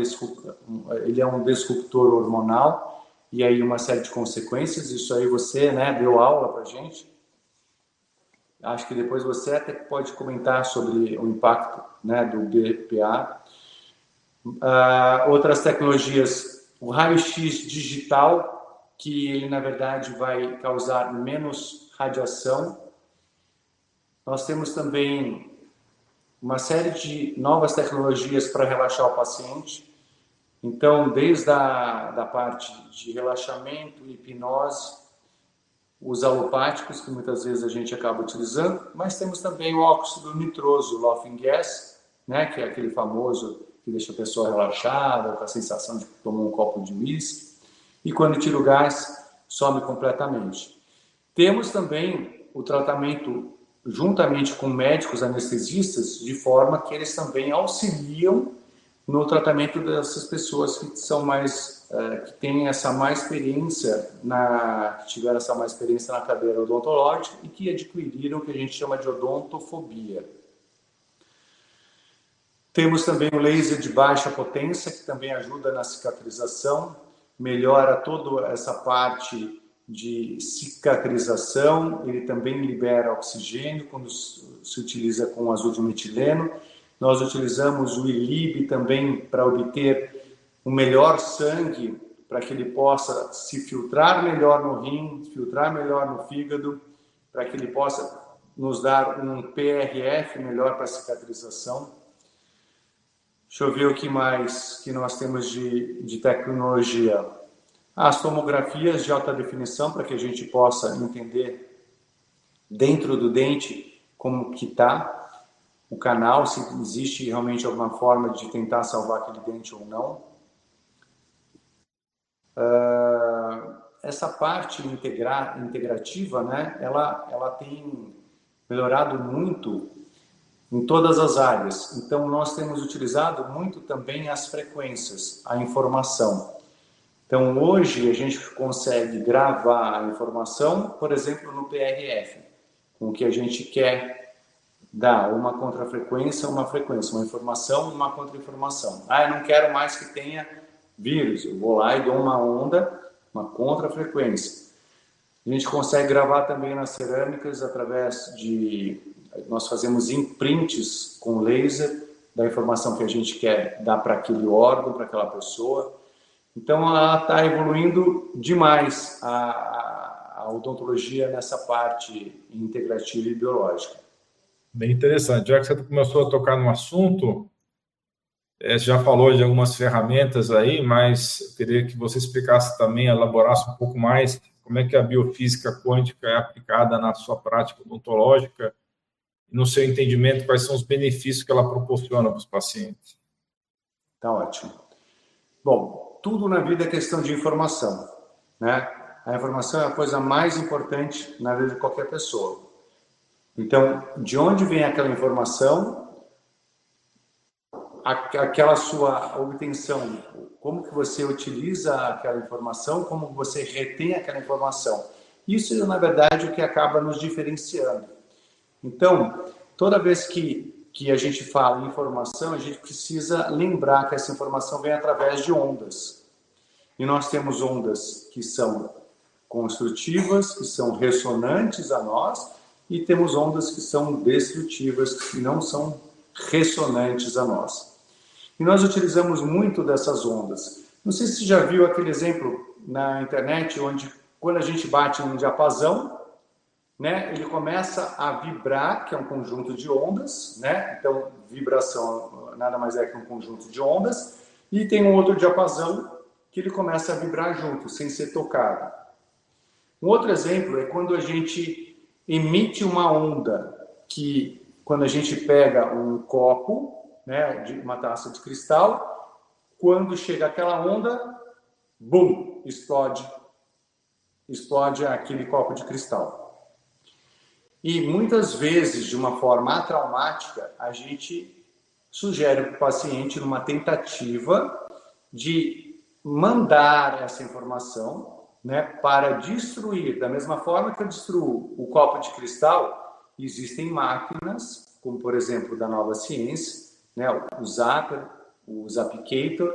ele é um disruptor hormonal e aí uma série de consequências. Isso aí você, né, deu aula para gente. Acho que depois você até pode comentar sobre o impacto, né, do BPA Uh, outras tecnologias, o raio-x digital, que ele na verdade vai causar menos radiação. Nós temos também uma série de novas tecnologias para relaxar o paciente. Então, desde a da parte de relaxamento, hipnose, os alopáticos, que muitas vezes a gente acaba utilizando, mas temos também o óxido nitroso, o laughing gas, né, que é aquele famoso que deixa a pessoa relaxada, com a sensação de tomar um copo de uísque. E quando tira o gás, some completamente. Temos também o tratamento juntamente com médicos anestesistas, de forma que eles também auxiliam no tratamento dessas pessoas que são mais é, que têm essa mais experiência na que tiveram essa mais experiência na cadeira odontológica e que adquiriram o que a gente chama de odontofobia. Temos também o laser de baixa potência, que também ajuda na cicatrização, melhora toda essa parte de cicatrização, ele também libera oxigênio quando se utiliza com azul de metileno. Nós utilizamos o ILIB também para obter um melhor sangue, para que ele possa se filtrar melhor no rim, filtrar melhor no fígado, para que ele possa nos dar um PRF melhor para cicatrização. Deixa eu ver o que mais que nós temos de, de tecnologia. As tomografias de alta definição, para que a gente possa entender dentro do dente como que está o canal, se existe realmente alguma forma de tentar salvar aquele dente ou não. Uh, essa parte integra, integrativa, né, ela, ela tem melhorado muito em todas as áreas. Então, nós temos utilizado muito também as frequências, a informação. Então, hoje a gente consegue gravar a informação, por exemplo, no PRF, com o que a gente quer dar, uma contrafrequência, uma frequência, uma informação, uma contra-informação. Ah, eu não quero mais que tenha vírus, eu vou lá e dou uma onda, uma contrafrequência. A gente consegue gravar também nas cerâmicas através de nós fazemos imprints com laser da informação que a gente quer dar para aquele órgão, para aquela pessoa. Então, ela está evoluindo demais a, a, odontologia nessa parte integrativa e biológica. Bem interessante. Já que você começou a tocar no assunto, é, já falou de algumas ferramentas aí, mas eu queria que você explicasse também, elaborasse um pouco mais como é que a biofísica quântica é aplicada na sua prática odontológica no seu entendimento, quais são os benefícios que ela proporciona para os pacientes? Tá ótimo. Bom, tudo na vida é questão de informação, né? A informação é a coisa mais importante na vida de qualquer pessoa. Então, de onde vem aquela informação? Aquela sua obtenção, como que você utiliza aquela informação, como você retém aquela informação. Isso, na verdade, é o que acaba nos diferenciando. Então, toda vez que, que a gente fala em informação, a gente precisa lembrar que essa informação vem através de ondas. E nós temos ondas que são construtivas, que são ressonantes a nós, e temos ondas que são destrutivas, que não são ressonantes a nós. E nós utilizamos muito dessas ondas. Não sei se você já viu aquele exemplo na internet, onde quando a gente bate um diapasão, né, ele começa a vibrar, que é um conjunto de ondas, né? Então, vibração nada mais é que um conjunto de ondas, e tem um outro diapasão que ele começa a vibrar junto, sem ser tocado. Um outro exemplo é quando a gente emite uma onda, que quando a gente pega um copo, né, de uma taça de cristal, quando chega aquela onda, bum, explode, explode aquele copo de cristal. E muitas vezes, de uma forma traumática, a gente sugere para o paciente, numa tentativa de mandar essa informação né, para destruir, da mesma forma que eu destruo o copo de cristal, existem máquinas, como por exemplo da Nova Ciência, né, o Zapper, o Zappicator,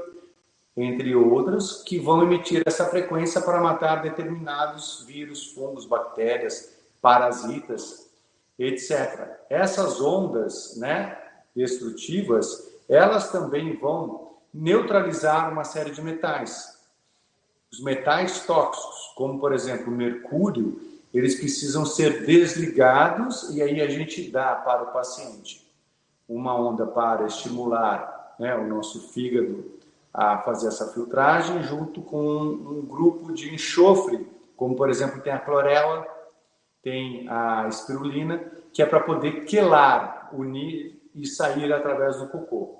entre outros, que vão emitir essa frequência para matar determinados vírus, fungos, bactérias, parasitas, etc. Essas ondas, né, destrutivas, elas também vão neutralizar uma série de metais. Os metais tóxicos, como por exemplo o mercúrio, eles precisam ser desligados e aí a gente dá para o paciente uma onda para estimular né, o nosso fígado a fazer essa filtragem junto com um grupo de enxofre, como por exemplo tem a clorela, tem a espirulina, que é para poder quelar, unir e sair através do cocô.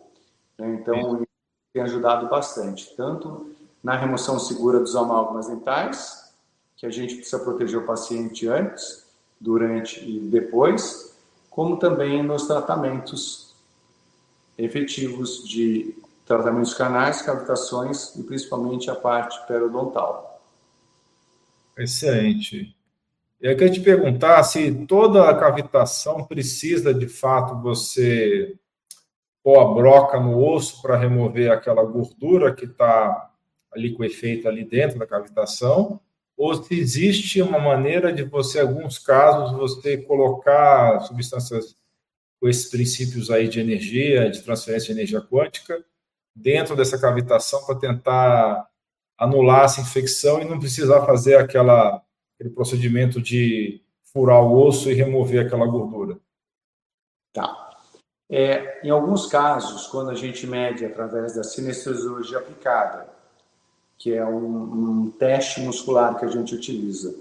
Né? Então, tem ajudado bastante, tanto na remoção segura dos amálgamas dentais, que a gente precisa proteger o paciente antes, durante e depois, como também nos tratamentos efetivos de tratamentos canais, cavitações e principalmente a parte periodontal. Excelente. E eu queria te perguntar se toda a cavitação precisa, de fato, você pôr a broca no osso para remover aquela gordura que está ali com efeito ali dentro da cavitação, ou se existe uma maneira de você, em alguns casos, você colocar substâncias com esses princípios aí de energia, de transferência de energia quântica, dentro dessa cavitação para tentar anular essa infecção e não precisar fazer aquela, aquele procedimento de furar o osso e remover aquela gordura. Tá. É, em alguns casos, quando a gente mede através da sinestesiologia aplicada, que é um, um, teste muscular que a gente utiliza,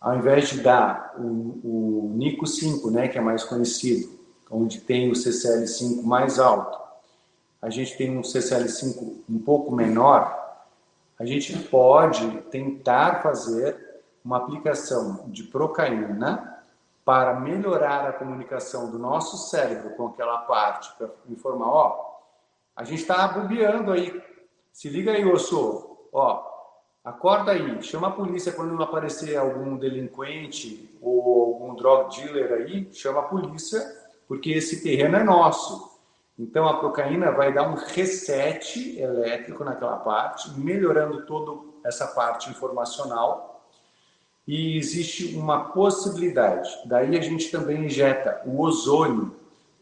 ao invés de dar o, o NICO 5, né, que é mais conhecido, onde tem o CCL5 mais alto, a gente tem um CCL5 um pouco menor, a gente pode tentar fazer uma aplicação de procaína para melhorar a comunicação do nosso cérebro com aquela parte, para informar, ó, a gente está bobeando aí, se liga aí, osso, ó, acorda aí, chama a polícia quando aparecer algum delinquente ou algum drug dealer aí, chama a polícia, porque esse terreno é nosso. Então a procaína vai dar um reset elétrico naquela parte, melhorando toda essa parte informacional. E existe uma possibilidade. Daí a gente também injeta o ozônio,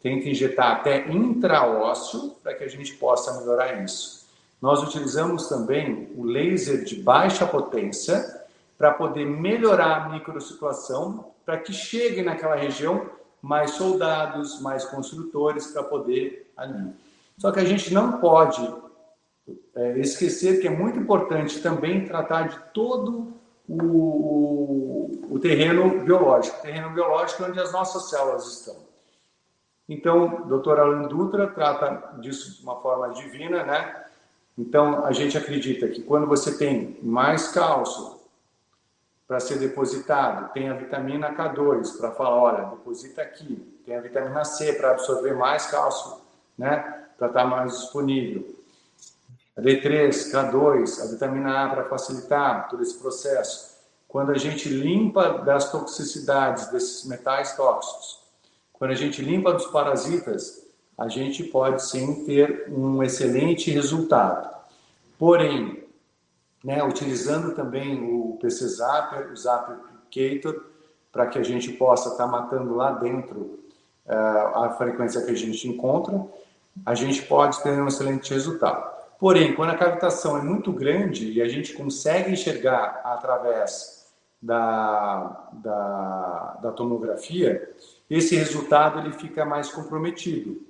tenta injetar até intraósseo para que a gente possa melhorar isso. Nós utilizamos também o laser de baixa potência para poder melhorar a microsituação, para que chegue naquela região mais soldados, mais construtores para poder ali. Só que a gente não pode é, esquecer que é muito importante também tratar de todo o, o terreno biológico, o terreno biológico onde as nossas células estão. Então, o doutor Alan Dutra trata disso de uma forma divina, né? Então, a gente acredita que quando você tem mais cálcio para ser depositado, tem a vitamina K2 para falar, olha, deposita aqui, tem a vitamina C para absorver mais cálcio, né, para estar tá mais disponível. A D3, K2, a vitamina A para facilitar todo esse processo. Quando a gente limpa das toxicidades desses metais tóxicos, quando a gente limpa dos parasitas, a gente pode sim ter um excelente resultado. Porém, né, utilizando também o PC Zapper, o Zappicator, para que a gente possa estar tá matando lá dentro uh, a frequência que a gente encontra, a gente pode ter um excelente resultado. Porém, quando a cavitação é muito grande e a gente consegue enxergar através da, da, da tomografia, esse resultado ele fica mais comprometido.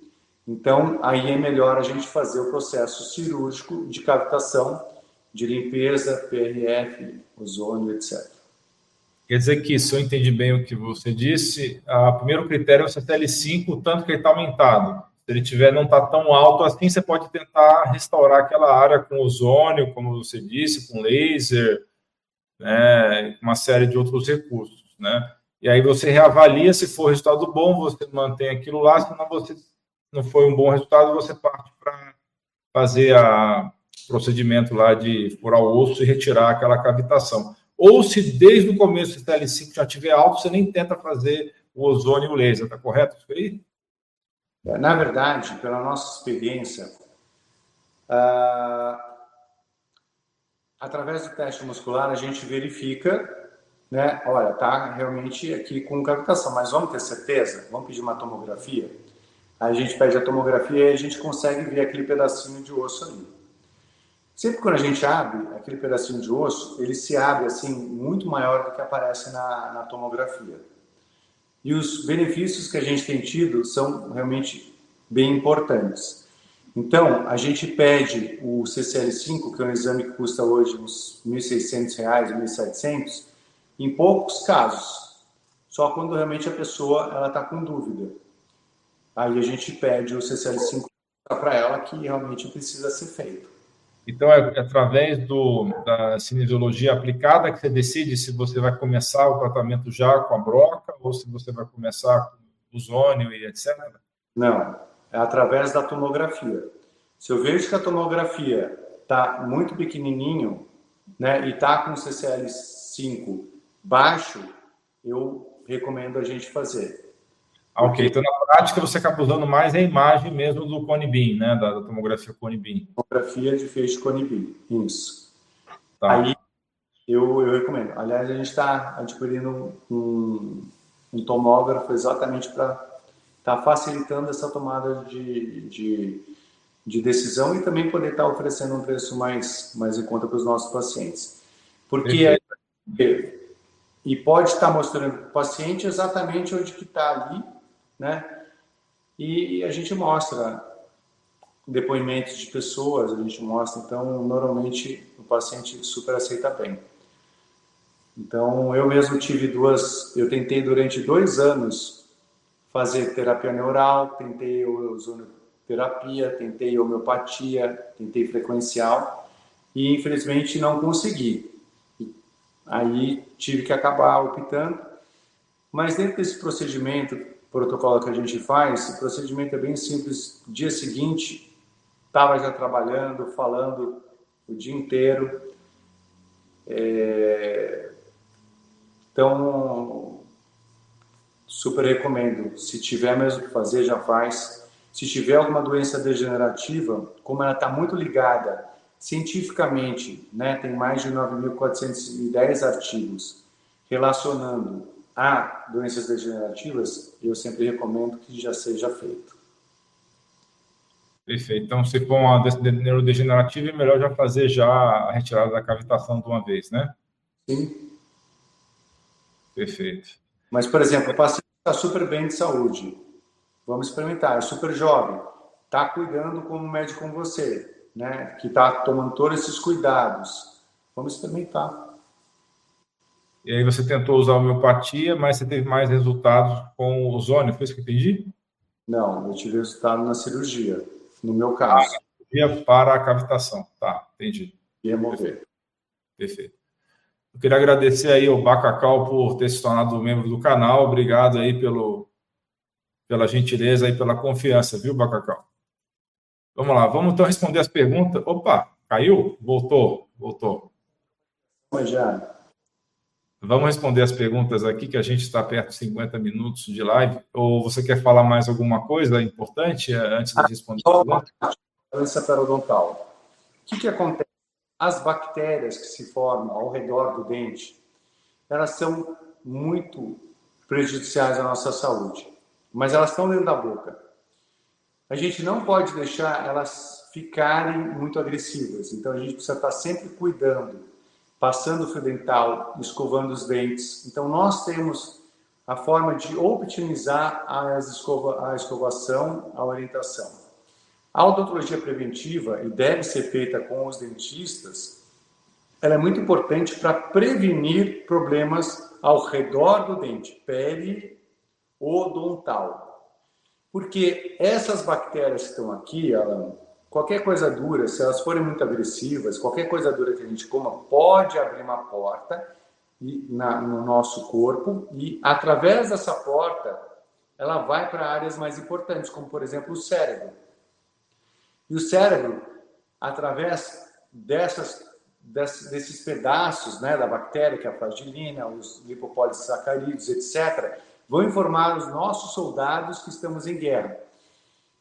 Então, aí é melhor a gente fazer o processo cirúrgico de cavitação de limpeza, PRF, ozônio, etc. Quer dizer que, se eu entendi bem o que você disse, o primeiro critério é o CTL5, o tanto que ele está aumentado. Se ele tiver não está tão alto assim, você pode tentar restaurar aquela área com ozônio, como você disse, com laser, né, uma série de outros recursos, né? E aí você reavalia, se for resultado bom, você mantém aquilo lá, senão você não foi um bom resultado, você parte para fazer o procedimento lá de furar o osso e retirar aquela cavitação. Ou se desde o começo o TL5 já tiver alto, você nem tenta fazer o ozônio e o laser, tá correto isso aí? É, na verdade, pela nossa experiência, uh, através do teste muscular a gente verifica, né? Olha, tá realmente aqui com cavitação, mas vamos ter certeza? Vamos pedir uma tomografia? A gente pede a tomografia e a gente consegue ver aquele pedacinho de osso ali. Sempre quando a gente abre aquele pedacinho de osso, ele se abre assim muito maior do que aparece na, na tomografia. E os benefícios que a gente tem tido são realmente bem importantes. Então, a gente pede o CCL5, que é um exame que custa hoje uns R$ 1.600, R$ 1.700, em poucos casos. Só quando realmente a pessoa está com dúvida. Aí a gente pede o CCL5 para ela que realmente precisa ser feito. Então, é através do, da cinesiologia aplicada que você decide se você vai começar o tratamento já com a broca ou se você vai começar com o ozônio e etc. Não, é através da tomografia. Se eu vejo que a tomografia está muito pequenininho né, e está com o CCL5 baixo, eu recomendo a gente fazer. Ah, ok. Então, na prática, você acaba usando mais a imagem mesmo do cone beam, né? Da, da tomografia cone beam. Tomografia de feixe cone beam, isso. Tá. Aí, eu, eu recomendo. Aliás, a gente está adquirindo um, um tomógrafo exatamente para estar tá facilitando essa tomada de, de, de, decisão e também poder estar tá oferecendo um preço mais, mais em conta para os nossos pacientes. Porque... É, e pode estar tá mostrando para o paciente exatamente onde que está ali né? E a gente mostra depoimentos de pessoas, a gente mostra, então normalmente o paciente super aceita bem. Então eu mesmo tive duas, eu tentei durante dois anos fazer terapia neural, tentei ozonoterapia, tentei homeopatia, tentei frequencial e infelizmente não consegui. Aí tive que acabar optando, mas dentro desse procedimento protocolo que a gente faz, o procedimento é bem simples. Dia seguinte, estava já trabalhando, falando o dia inteiro. É... Então, super recomendo. Se tiver mesmo que fazer, já faz. Se tiver alguma doença degenerativa, como ela está muito ligada cientificamente, né, tem mais de 9.410 artigos relacionando a doenças degenerativas, eu sempre recomendo que já seja feito. Perfeito. Então, se for uma neurodegenerativa, é melhor já fazer já a retirada da cavitação de uma vez, né? Sim. Perfeito. Mas, por exemplo, o paciente está super bem de saúde. Vamos experimentar. É super jovem. Está cuidando como médico com você, né? Que está tomando todos esses cuidados. Vamos experimentar. E aí você tentou usar a homeopatia, mas você teve mais resultados com o ozônio, foi isso que eu entendi? Não, eu tive resultado na cirurgia, no meu caso. Ah, cirurgia para a cavitação, tá, entendi. E remover. Perfeito. Eu queria agradecer aí ao Bacacau por ter se tornado membro do canal. Obrigado aí pelo, pela gentileza e pela confiança, viu, Bacacau? Vamos lá, vamos então responder as perguntas. Opa, caiu? Voltou, voltou. Oi, já. Vamos responder as perguntas aqui, que a gente está perto de 50 minutos de live. Ou você quer falar mais alguma coisa importante eh, antes de responder? a doença periodontal. O que, que acontece? As bactérias que se formam ao redor do dente, elas são muito prejudiciais à nossa saúde, mas elas estão dentro da boca. A gente não pode deixar elas ficarem muito agressivas, então a gente precisa estar sempre cuidando passando o fio dental, escovando os dentes. Então, nós temos a forma de optimizar a escovação, a orientação. A odontologia preventiva, e deve ser feita com os dentistas, ela é muito importante para prevenir problemas ao redor do dente, pele odontal. Porque essas bactérias que estão aqui, Alan, qualquer coisa dura, se elas forem muito agressivas, qualquer coisa dura que a gente coma pode abrir uma porta e, na, no nosso corpo e através dessa porta ela vai para áreas mais importantes, como por exemplo o cérebro. E o cérebro, através dessas, desses pedaços né, da bactéria, que é a flagilina, os lipopolissacarídeos, etc., vão informar os nossos soldados que estamos em guerra.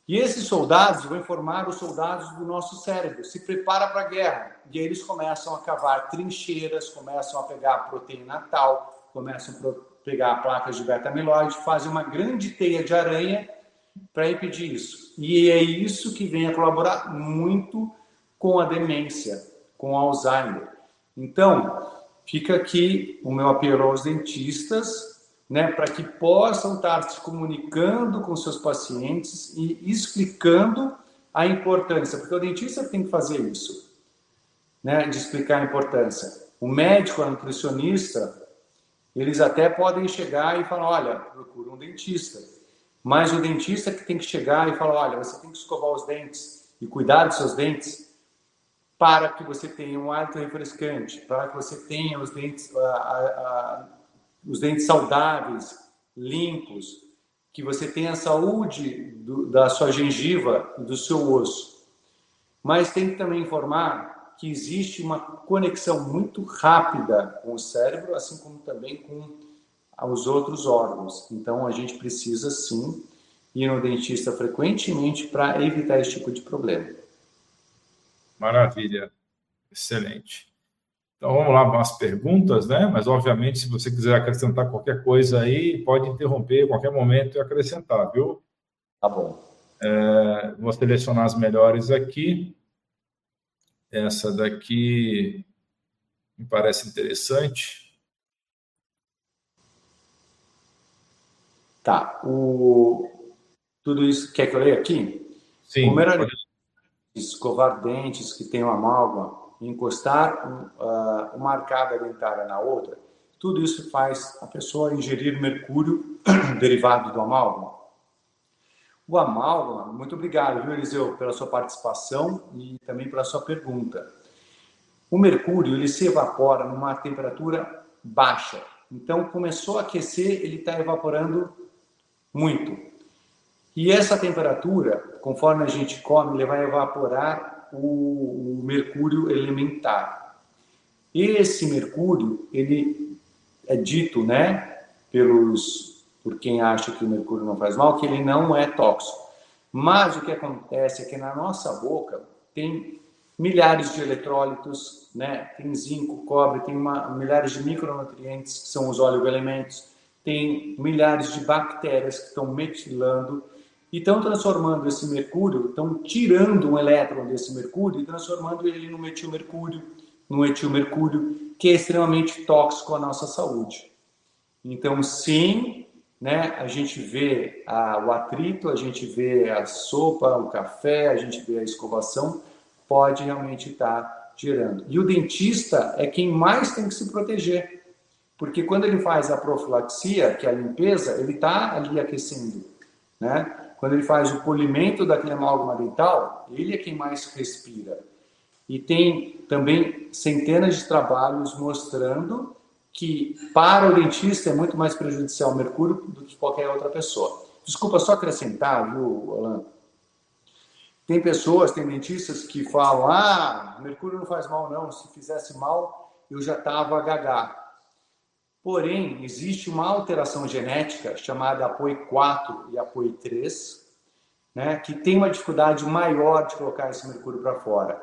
E esses soldados vão informar os soldados do nosso cérebro, se prepara para a guerra. E aí eles começam a cavar trincheiras, começam a pegar proteína tal, começam a pegar placas de beta-amiloide, fazem uma grande teia de aranha para impedir isso. E é isso que vem a colaborar muito com a demência, com Alzheimer. Então, fica aqui o meu apelo aos dentistas né, para que possam estar se comunicando com seus pacientes e explicando a importância, porque o dentista tem que fazer isso, né, de explicar a importância. O médico, a nutricionista, eles até podem chegar e falar, olha, procura um dentista. Mas o dentista que tem que chegar e falar, olha, você tem que escovar os dentes e cuidar dos seus dentes para que você tenha um hálito refrescante, para que você tenha os dentes, a, a, a, os dentes saudáveis, limpos, que você tenha a saúde do, da sua gengiva e do seu osso. Mas tem que também informar que existe uma conexão muito rápida com o cérebro, assim como também com os outros órgãos. Então a gente precisa sim ir no dentista frequentemente para evitar esse tipo de problema. Maravilha, excelente. Então vamos lá para as perguntas, né? Mas obviamente, se você quiser acrescentar qualquer coisa aí, pode interromper a qualquer momento e acrescentar, viu? Tá bom. É, vou selecionar as melhores aqui. Essa daqui me parece interessante. Tá. O... Tudo isso quer que eu leia aqui? Sim. Como era escovar dentes que tem uma amálgama encostar um, uh, uma arcada dentária na outra, tudo isso faz a pessoa ingerir mercúrio <clears throat> derivado do amálgama. O amálgama, muito obrigado, viu, Eliseu, pela sua participação e também pela sua pergunta. O mercúrio, ele se evapora numa temperatura baixa. Então, começou a aquecer, ele está evaporando muito. E essa temperatura, conforme a gente come, ele vai evaporar o, o mercúrio elementar. Esse mercúrio, ele é dito, né, pelos, por quem acha que o mercúrio não faz mal, que ele não é tóxico. Mas o que acontece é que na nossa boca tem milhares de eletrólitos, né? Tem zinco, cobre, tem uma, milhares de micronutrientes que são os oligoelementos, tem milhares de bactérias que estão metilando e estão transformando esse mercúrio, estão tirando um elétron desse mercúrio e transformando ele no metilmercúrio, no etilmercúrio, que é extremamente tóxico à nossa saúde. Então, sim, né, a gente vê a, o atrito, a gente vê a sopa, o café, a gente vê a escovação, pode realmente estar tá gerando. E o dentista é quem mais tem que se proteger, porque quando ele faz a profilaxia, que é a limpeza, ele está ali aquecendo, né? Quando ele faz o polimento daquele amálgama dental, ele é quem mais respira. E tem também centenas de trabalhos mostrando que para o dentista é muito mais prejudicial o mercúrio do que qualquer outra pessoa. Desculpa só acrescentar, viu, Alan? Tem pessoas, tem dentistas que falam: ah, mercúrio não faz mal, não. Se fizesse mal, eu já estava gaga. Porém, existe uma alteração genética chamada APOE4 e APOE3, né, que tem uma dificuldade maior de colocar esse mercúrio para fora.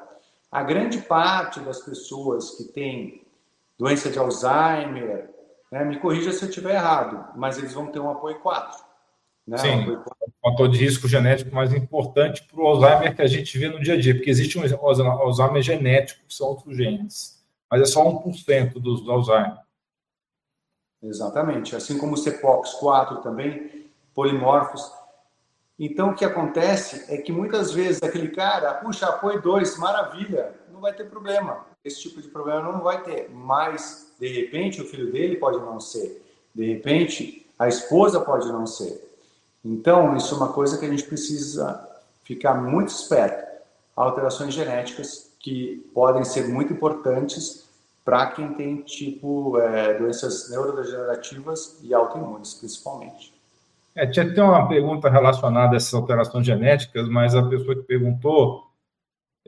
A grande parte das pessoas que têm doença de Alzheimer, né, me corrija se eu estiver errado, mas eles vão ter um APOE4. Né? Sim, um fator de risco genético mais importante para o Alzheimer que a gente vê no dia a dia, porque existe um Alzheimer genético, que são outros genes, mas é só 1% dos Alzheimer. Exatamente. Assim como o CEPOX4 também, polimorfos. Então, o que acontece é que muitas vezes aquele cara, puxa, apoio 2, maravilha, não vai ter problema. Esse tipo de problema não vai ter. Mas, de repente, o filho dele pode não ser. De repente, a esposa pode não ser. Então, isso é uma coisa que a gente precisa ficar muito esperto. Alterações genéticas que podem ser muito importantes para quem tem tipo é, doenças neurodegenerativas e autoimunes, principalmente. É, tinha até uma pergunta relacionada a essas alterações genéticas, mas a pessoa que perguntou,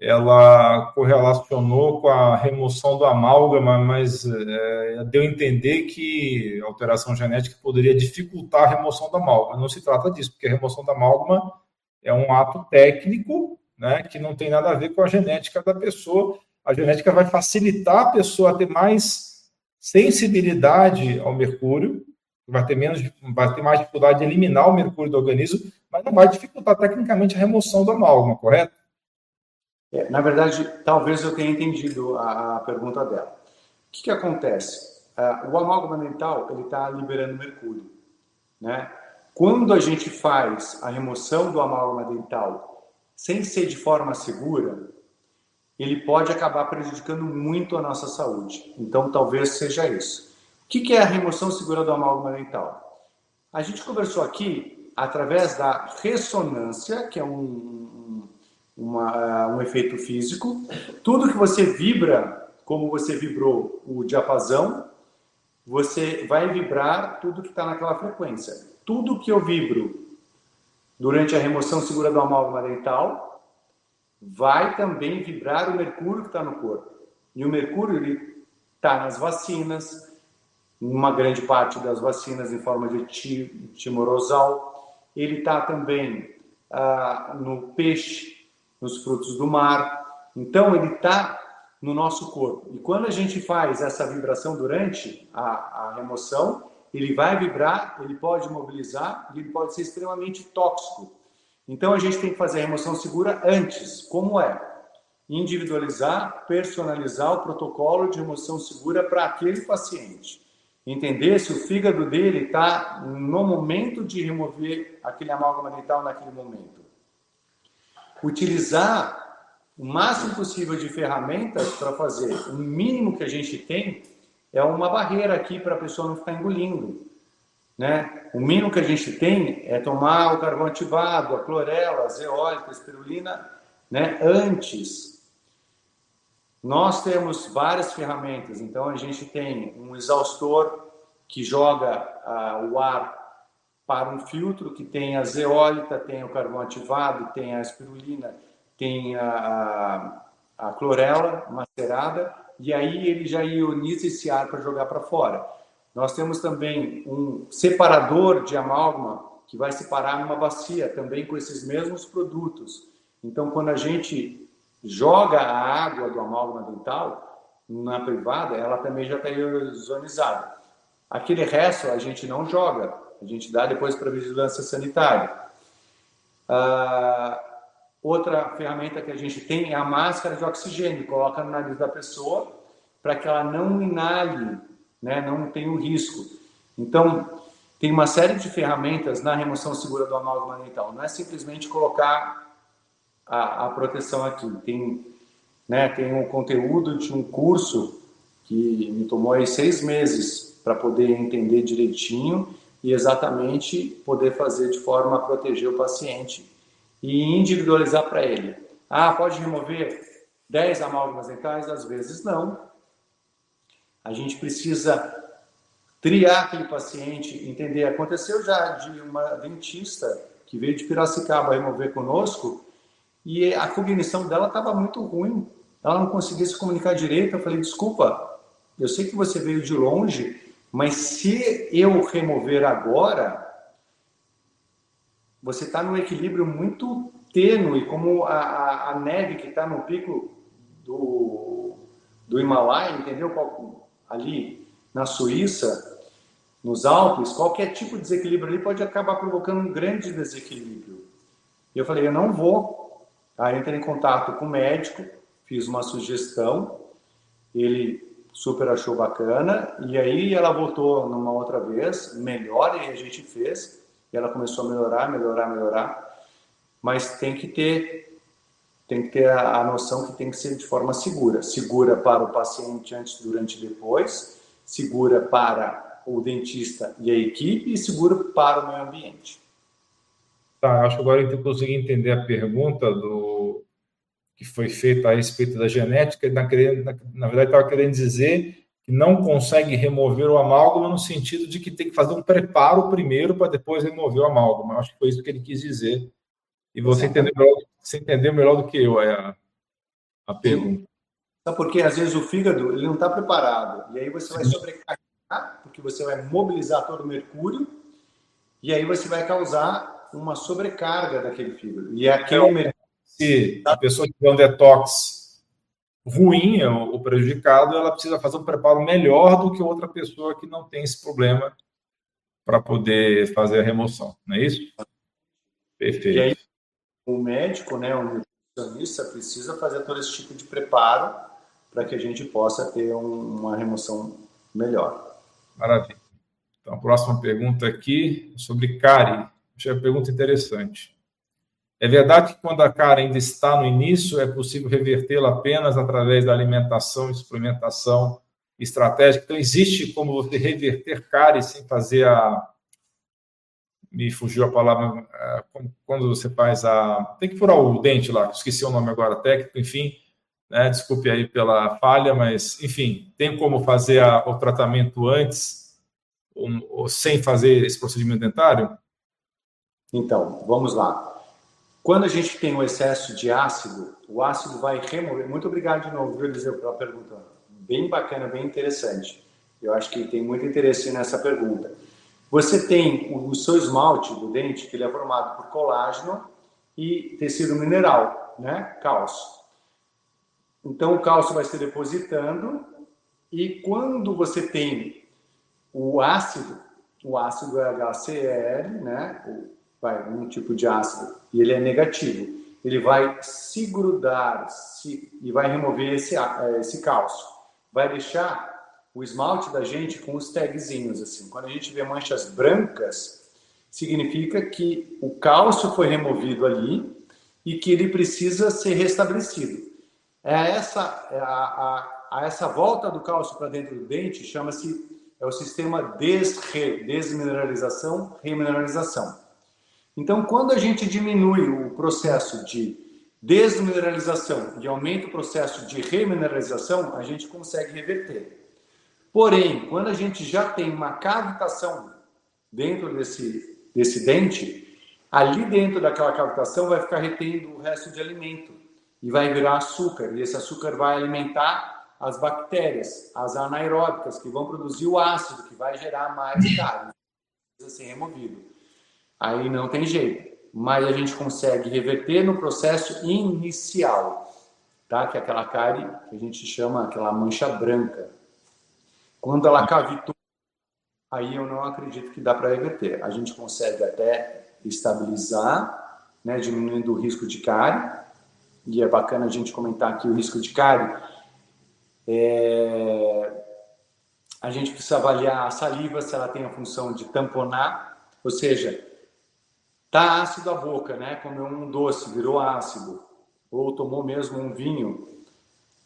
ela correlacionou com a remoção do amálgama, mas é, deu a entender que a alteração genética poderia dificultar a remoção do amálgama. Não se trata disso, porque a remoção do amálgama é um ato técnico, né, que não tem nada a ver com a genética da pessoa. A genética vai facilitar a pessoa a ter mais sensibilidade ao mercúrio, vai ter menos, vai ter mais dificuldade de eliminar o mercúrio do organismo, mas não vai dificultar tecnicamente a remoção do amálgama, correto? É, na verdade, talvez eu tenha entendido a, a pergunta dela. O que, que acontece? Uh, o amálgama dental ele está liberando mercúrio, né? Quando a gente faz a remoção do amálgama dental sem ser de forma segura, ele pode acabar prejudicando muito a nossa saúde. Então, talvez seja isso. O que, é a remoção segura do amálgama dental? A gente conversou aqui através da ressonância, que é um, uma, um efeito físico. Tudo que você vibra, como você vibrou o diapasão, você vai vibrar tudo que está naquela frequência. Tudo que eu vibro durante a remoção segura do amálgama dental vai também vibrar o mercúrio que está no corpo. E o mercúrio está nas vacinas, uma grande parte das vacinas em forma de timorosal. Ele está também ah, no peixe, nos frutos do mar. Então, ele está no nosso corpo. E quando a gente faz essa vibração durante a, a remoção, ele vai vibrar, ele pode mobilizar e ele pode ser extremamente tóxico. Então, a gente tem que fazer a remoção segura antes. Como é? Individualizar, personalizar o protocolo de remoção segura para aquele paciente. Entender se o fígado dele está no momento de remover aquele amálgama dental naquele momento utilizar o máximo possível de ferramentas para fazer. O mínimo que a gente tem é uma barreira aqui para a pessoa não ficar engolindo. Né? O mínimo que a gente tem é tomar o carvão ativado, a clorela, a zeólita, a espirulina, né? antes. Nós temos várias ferramentas, então a gente tem um exaustor que joga o ar para um filtro que tem a zeólita, tem o carvão ativado, tem a espirulina, tem a, a clorela macerada, e aí ele já ioniza esse ar para jogar para fora. Nós temos também um separador de amálgama que vai separar numa bacia, também com esses mesmos produtos. Então, quando a gente joga a água do amálgama dental na privada, ela também já está ionizada. Aquele resto a gente não joga, a gente dá depois para vigilância sanitária. Ah, outra ferramenta que a gente tem é a máscara de oxigênio, coloca no nariz da pessoa para que ela não inale, né, não tenha o risco. Então, tem uma série de ferramentas na remoção segura do amálgama dental. Não é simplesmente colocar a, a proteção aqui. Tem, né, tem um conteúdo de um curso que me tomou aí seis meses para poder entender direitinho e exatamente poder fazer de forma a proteger o paciente e individualizar para ele. Ah, pode remover 10 amálgamas dentais? Às vezes não. A gente precisa triar aquele paciente, entender. Aconteceu já de uma dentista que veio de Piracicaba remover conosco e a cognição dela estava muito ruim. Ela não conseguia se comunicar direito. Eu falei, desculpa, eu sei que você veio de longe, mas se eu remover agora, você está num equilíbrio muito tênue, como a, a, a neve que está no pico do, do Himalaia, entendeu? Ali na Suíça, nos Alpes, qualquer tipo de desequilíbrio ali pode acabar provocando um grande desequilíbrio. E eu falei, eu não vou. Aí entrei em contato com o médico, fiz uma sugestão, ele super achou bacana. E aí ela voltou numa outra vez, melhor, e a gente fez. E ela começou a melhorar, melhorar, melhorar. Mas tem que ter, tem que ter a, noção que tem que ser de forma segura. Segura para o paciente antes, durante e depois. Segura para o dentista e a equipe. E segura para o meio ambiente. Tá, acho que agora eu consegui entender a pergunta do, que foi feita a respeito da genética, na, na verdade estava querendo dizer que não consegue remover o amálgama no sentido de que tem que fazer um preparo primeiro para depois remover o amálgama. Acho que foi isso que ele quis dizer. E você entendeu melhor, você entendeu melhor do que eu é a, a pergunta. Sabe porque às vezes o fígado ele não está preparado. E aí você vai sobrecarregar, porque você vai mobilizar todo o mercúrio, e aí você vai causar uma sobrecarga daquele fígado. E aquele então, mercúrio... Se a pessoa tiver um detox ruim, é o prejudicado, ela precisa fazer um preparo melhor do que outra pessoa que não tem esse problema para poder fazer a remoção, não é isso? Perfeito. E aí, o médico, né, o nutricionista, precisa fazer todo esse tipo de preparo para que a gente possa ter um, uma remoção melhor. Maravilha. Então, a próxima pergunta aqui sobre cárie. Achei uma pergunta interessante. É verdade que quando a cara ainda está no início, é possível revertê-la apenas através da alimentação e suplementação estratégica. Então, existe como você reverter cárie sem fazer a. Me fugiu a palavra. É, quando você faz a. Tem que furar o dente lá, esqueci o nome agora técnico, enfim. Né? Desculpe aí pela falha, mas, enfim, tem como fazer a, o tratamento antes ou, sem fazer esse procedimento dentário? Então, vamos lá. Quando a gente tem um excesso de ácido, o ácido vai remover. Muito obrigado de novo, viu, Eliseu, pela pergunta. Bem bacana, bem interessante. Eu acho que tem muito interesse nessa pergunta. Você tem o seu esmalte do dente, que ele é formado por colágeno e tecido mineral, né? Cálcio. Então, o cálcio vai se depositando e quando você tem o ácido, o ácido é HCl, né? vai, um tipo de ácido, e ele é negativo, ele vai se grudar se, e vai remover esse, esse cálcio. Vai deixar o esmalte da gente com os tagzinhos, assim. Quando a gente vê manchas brancas, significa que o cálcio foi removido ali e que ele precisa ser restabelecido. É essa, é a, a, a essa volta do cálcio para dentro do dente chama-se é o sistema desre, desmineralização, remineralização. Então, quando a gente diminui o processo de desmineralização e aumenta o processo de remineralização, a gente consegue reverter. Porém, quando a gente já tem uma cavitação dentro desse, desse dente, ali dentro daquela cavitação vai ficar retendo o resto de alimento e vai virar açúcar. E esse açúcar vai alimentar as bactérias, as anaeróbicas, que vão produzir o ácido, que vai gerar mais carne. Precisa ser removido aí não tem jeito. Mas a gente consegue reverter no processo inicial, tá? Que é aquela cárie que a gente chama aquela mancha branca. Quando ela cavitou, aí eu não acredito que dá para reverter. A gente consegue até estabilizar, né, diminuindo o risco de cárie. E é bacana a gente comentar aqui o risco de cárie. É... A gente precisa avaliar a saliva se ela tem a função de tamponar, ou seja, Tá ácido a boca, né? Comeu um doce, virou ácido. Ou tomou mesmo um vinho.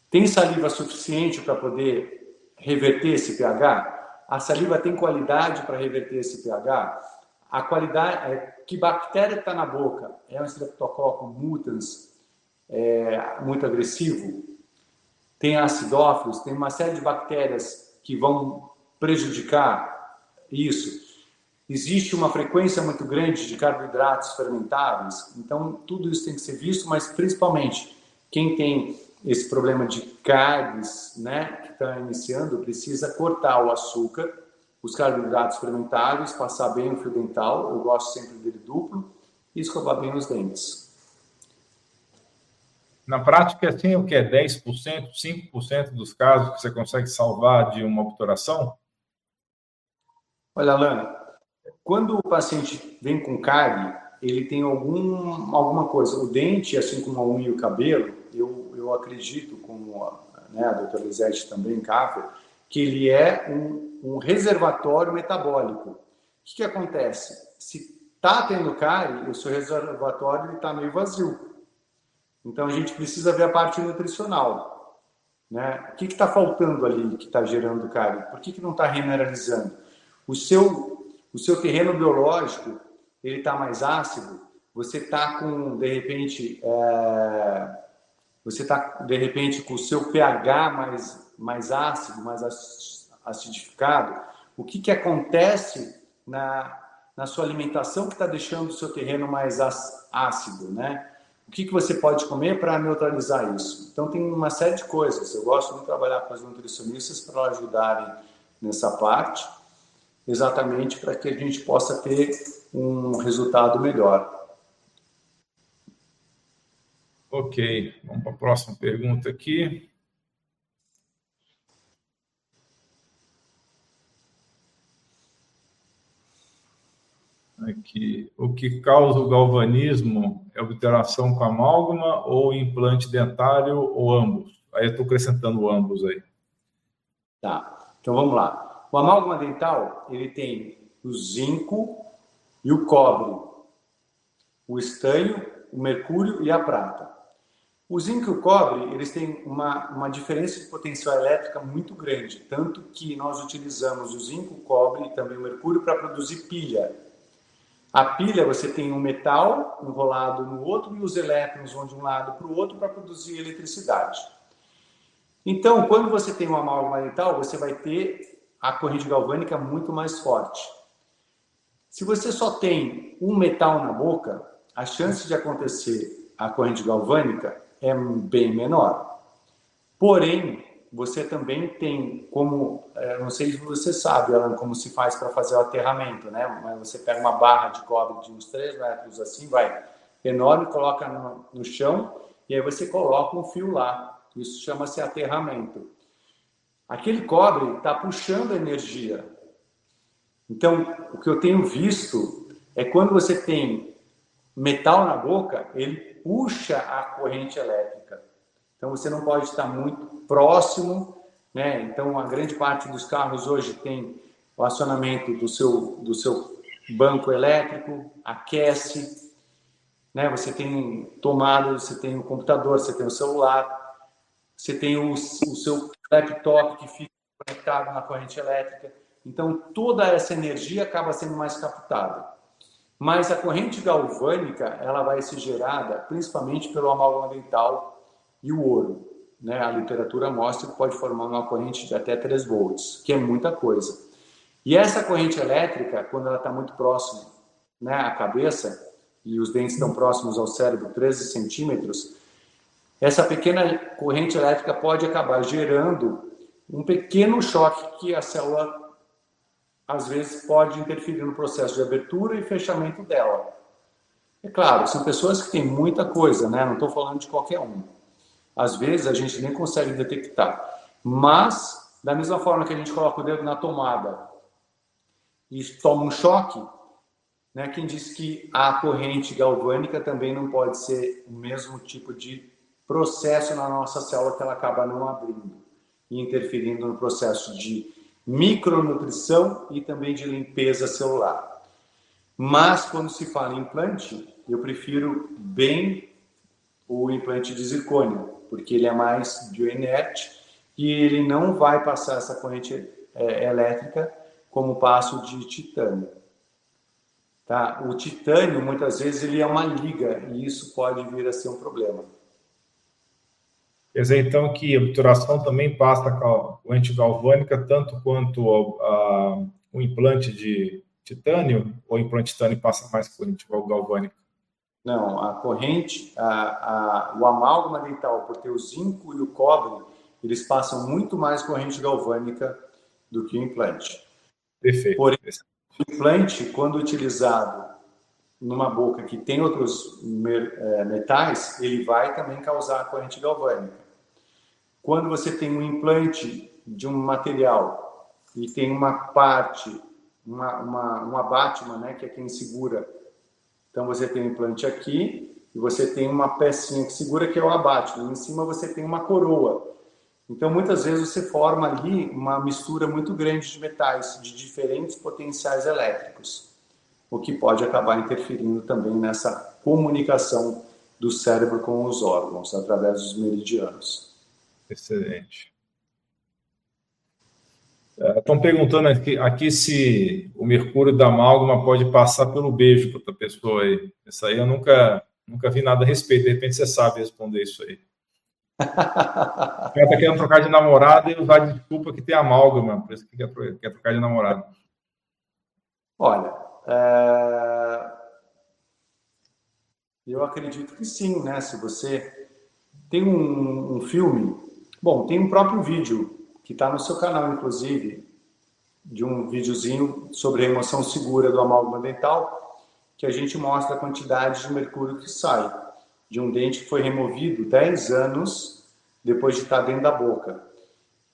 Tem saliva suficiente para poder reverter esse pH? A saliva tem qualidade para reverter esse pH? A qualidade, é, que bactéria está na boca? É um Streptococcus mutans é, muito agressivo? Tem acidófilos? Tem uma série de bactérias que vão prejudicar isso existe uma frequência muito grande de carboidratos fermentáveis, então tudo isso tem que ser visto, mas principalmente quem tem esse problema de carnes, né, está iniciando, precisa cortar o açúcar, os carboidratos fermentáveis, passar bem o fio dental, eu gosto sempre dele duplo, e escovar bem os dentes. Na prática, assim, o que é 10%, 5% dos casos que você consegue salvar de uma obturação? Olha, Alana, quando o paciente vem com cárie, ele tem algum, alguma coisa. O dente, assim como a unha e o cabelo, eu, eu acredito, como né, a doutora Lisete também, Kaffer, que ele é um, um reservatório metabólico. O que, que acontece? Se está tendo cárie, o seu reservatório está meio vazio. Então a gente precisa ver a parte nutricional. Né? O que está faltando ali que está gerando cárie? Por que, que não está remineralizando? O seu o seu terreno biológico ele está mais ácido, você está com, de repente, é, você está, de repente, com o seu pH mais, mais ácido, mais acidificado, o que, que acontece na, na sua alimentação que está deixando o seu terreno mais ácido, né? O que, que você pode comer para neutralizar isso? Então, tem uma série de coisas. Eu gosto de trabalhar com as nutricionistas para ajudarem nessa parte, exatamente para que a gente possa ter um resultado melhor. Ok, vamos para a próxima pergunta aqui. Aqui, o que causa o galvanismo é obturação com amálgama ou implante dentário ou ambos? Aí eu estou acrescentando ambos aí. Tá, então vamos lá. O amálgama dental, ele tem o zinco e o cobre, o estanho, o mercúrio e a prata. O zinco e o cobre, eles têm uma, uma diferença de potencial elétrica muito grande, tanto que nós utilizamos o zinco, o cobre e também o mercúrio para produzir pilha. A pilha, você tem um metal enrolado no outro e os elétrons vão de um lado para o outro para produzir eletricidade. Então, quando você tem uma amálgama dental, você vai ter a corrente galvânica muito mais forte. Se você só tem um metal na boca, a chance de acontecer a corrente galvânica é bem menor. Porém, você também tem como, é, não sei se você sabe, Alan, como se faz para fazer o aterramento, né? Mas você pega uma barra de cobre de uns 3 metros assim, vai enorme, coloca no, no chão e aí você coloca um fio lá. Isso chama-se aterramento. Aquele cobre está puxando energia. Então, o que eu tenho visto é quando você tem metal na boca, ele puxa a corrente elétrica. Então você não pode estar muito próximo, né? Então a grande parte dos carros hoje tem o acionamento do seu do seu banco elétrico, aquece, né? Você tem tomada, você tem o computador, você tem o celular, você tem o, o seu laptop que fica conectado na corrente elétrica. Então toda essa energia acaba sendo mais captada. Mas a corrente galvânica ela vai ser gerada principalmente pelo amálgama dental e o ouro. Né? A literatura mostra que pode formar uma corrente de até 3 volts, que é muita coisa. E essa corrente elétrica, quando ela está muito próxima né, à cabeça, e os dentes estão próximos ao cérebro, 13 centímetros, essa pequena corrente elétrica pode acabar gerando um pequeno choque que a célula às vezes pode interferir no processo de abertura e fechamento dela. É claro, são pessoas que têm muita coisa, né? Não estou falando de qualquer um. Às vezes a gente nem consegue detectar. Mas, da mesma forma que a gente coloca o dedo na tomada e toma um choque, né? Quem diz que a corrente galvânica também não pode ser o mesmo tipo de processo na nossa célula que ela acaba não abrindo e interferindo no processo de micronutrição e também de limpeza celular. Mas quando se fala em implante, eu prefiro bem o implante de zircônio, porque ele é mais bioinerte e ele não vai passar essa corrente é, elétrica como passo de titânio. Tá? O titânio, muitas vezes, ele é uma liga e isso pode vir a ser um problema. Quer dizer, então, que a obturação também passa com a corrente galvânica, tanto quanto a, a, o implante de titânio, ou o implante de titânio passa mais corrente galvânica? Não, a corrente, a, a, o amálgama dental, por ter o zinco e o cobre, eles passam muito mais corrente galvânica do que o implante. Perfeito. Porém, o implante, quando utilizado numa boca que tem outros é, metais, ele vai também causar corrente galvânica. Quando você tem um implante de um material e tem uma parte, uma, uma, uma Batman, né, que é quem segura. Então você tem um implante aqui e você tem uma pecinha que segura que é o abate. Em cima você tem uma coroa. Então muitas vezes você forma ali uma mistura muito grande de metais de diferentes potenciais elétricos, o que pode acabar interferindo também nessa comunicação do cérebro com os órgãos através dos meridianos. Excelente. Estão é, perguntando aqui, aqui, se o mercúrio da amálgama pode passar pelo beijo para outra pessoa aí. Isso aí eu nunca, nunca vi nada a respeito. De repente você sabe responder isso aí. <laughs> o cara tá querendo trocar de namorada e usar desculpa que tem amálgama, por isso que quer, quer trocar de namorada. Olha, é... eu acredito que sim, né? Se você tem um, um filme, bom, tem um próprio vídeo que está no seu canal, inclusive, de um videozinho sobre remoção segura do amálgama dental, que a gente mostra a quantidade de mercúrio que sai de um dente que foi removido 10 anos depois de estar dentro da boca.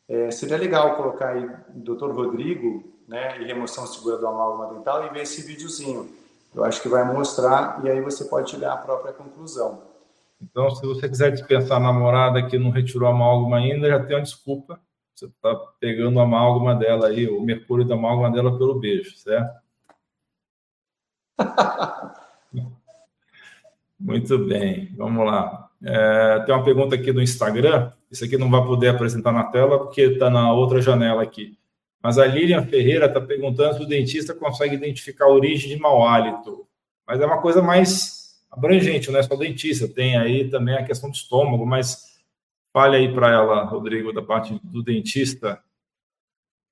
É, seria legal colocar aí Dr. Rodrigo, né, e remoção segura do amálgama dental e ver esse videozinho. Eu acho que vai mostrar e aí você pode tirar a própria conclusão. Então, se você quiser dispensar a namorada que não retirou a amálgama ainda, já tem uma desculpa. Você está pegando a amálgama dela aí, o mercúrio da amálgama dela pelo beijo, certo? <laughs> Muito bem, vamos lá. É, tem uma pergunta aqui do Instagram. Isso aqui não vai poder apresentar na tela porque está na outra janela aqui. Mas a Lilian Ferreira está perguntando se o dentista consegue identificar a origem de mau hálito. Mas é uma coisa mais abrangente, não é só dentista. Tem aí também a questão do estômago, mas fale aí para ela, Rodrigo, da parte do dentista.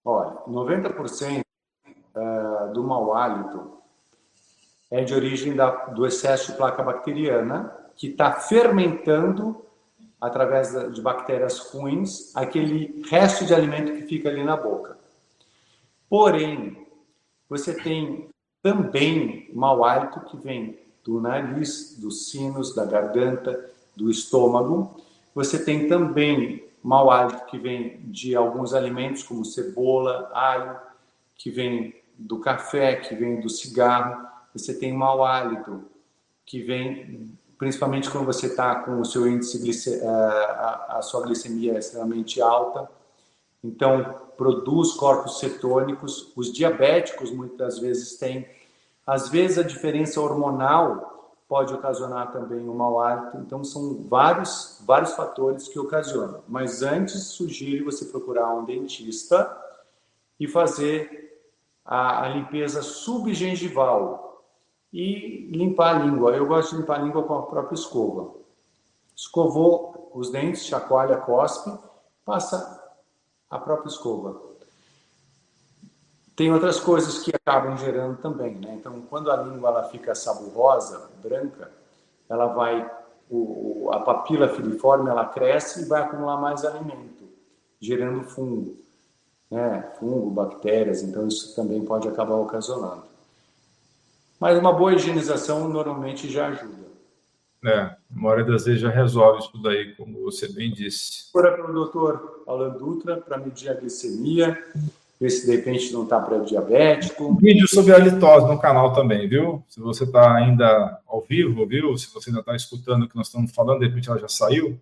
Olha, 90% é, do mau hálito é de origem do excesso de placa bacteriana, que está fermentando através de bactérias ruins aquele resto de alimento que fica ali na boca. Porém, você tem também mau hálito que vem do nariz, dos sinos, da garganta, do estômago. Você tem também mau hálito que vem de alguns alimentos, como cebola, alho, que vem do café, que vem do cigarro. Você tem mau hálito que vem principalmente quando você está com o seu índice eh, a, a sua glicemia extremamente alta então, produz corpos cetônicos. Os diabéticos muitas vezes têm. Às vezes, a diferença hormonal pode ocasionar também o mau hálito. Então, são vários, vários fatores que ocasionam. Mas antes, sugiro você procurar um dentista e fazer a, a limpeza subgengival e limpar a língua. Eu gosto de limpar a língua com a própria escova. Escovou os dentes, chacoalha, cospe, passa a própria escova. Tem outras coisas que acabam gerando também, né? Então, quando a língua ela fica saburosa, branca, ela vai, o, a papila filiforme ela cresce e vai acumular mais alimento, gerando fungo, né? Fungo, bactérias, então isso também pode acabar ocasionando. Mas uma boa higienização normalmente já ajuda. É, a maioria das vezes já resolve isso daí, como você bem disse. Procura pelo doutor Alan Dutra para medir a glicemia, ver se de repente não está pré-diabético. Um vídeo sobre a litose no canal também, viu? Se você está ainda ao vivo, viu? Se você ainda está escutando o que nós estamos falando, de repente ela já saiu,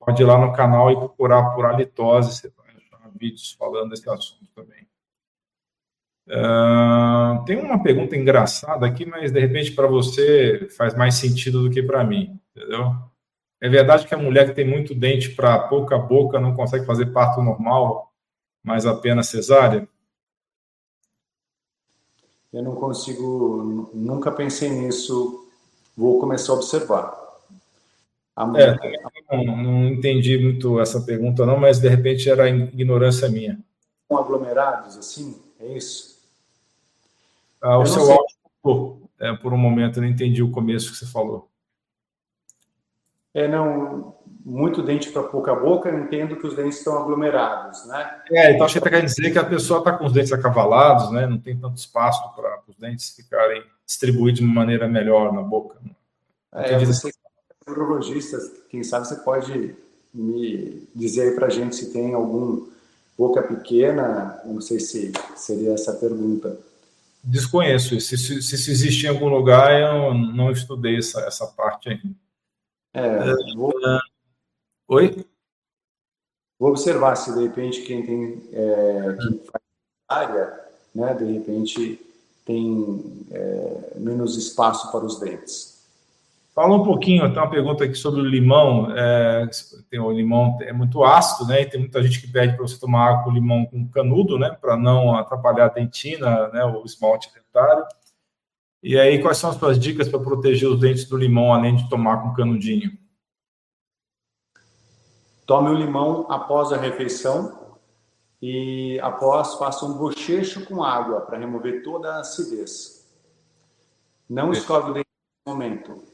pode ir lá no canal e procurar por a litose, você vai achar vídeos falando desse assunto também. Uh, tem uma pergunta engraçada aqui, mas de repente para você faz mais sentido do que para mim, entendeu? É verdade que a mulher que tem muito dente para pouca boca não consegue fazer parto normal, mas apenas cesárea? Eu não consigo, nunca pensei nisso. Vou começar a observar. A mulher... é, não, não entendi muito essa pergunta não, mas de repente era ignorância minha. Aglomerados assim, é isso? Ah, o seu sei. áudio é, por um momento, eu não entendi o começo que você falou. É, não, muito dente para pouca boca, eu entendo que os dentes estão aglomerados, né? É, então acho que quer dizer que a pessoa está com os dentes acavalados, né? Não tem tanto espaço para os dentes ficarem distribuídos de uma maneira melhor na boca. É, você é urologista, quem sabe você pode me dizer aí para a gente se tem algum boca pequena, não sei se seria essa a pergunta. Desconheço. Se, se, se isso existe em algum lugar, eu não estudei essa, essa parte aí. É, vou... Oi? Vou observar se de repente quem tem é, quem faz área, né, de repente tem é, menos espaço para os dentes. Fala um pouquinho, tem uma pergunta aqui sobre o limão. É, tem o limão é muito ácido, né? E tem muita gente que pede para você tomar água com limão com canudo, né? Para não atrapalhar a dentina, né? O esmalte dentário. E aí, quais são as suas dicas para proteger os dentes do limão, além de tomar com canudinho? Tome o limão após a refeição e após faça um bochecho com água para remover toda a acidez. Não escove o dente nesse momento.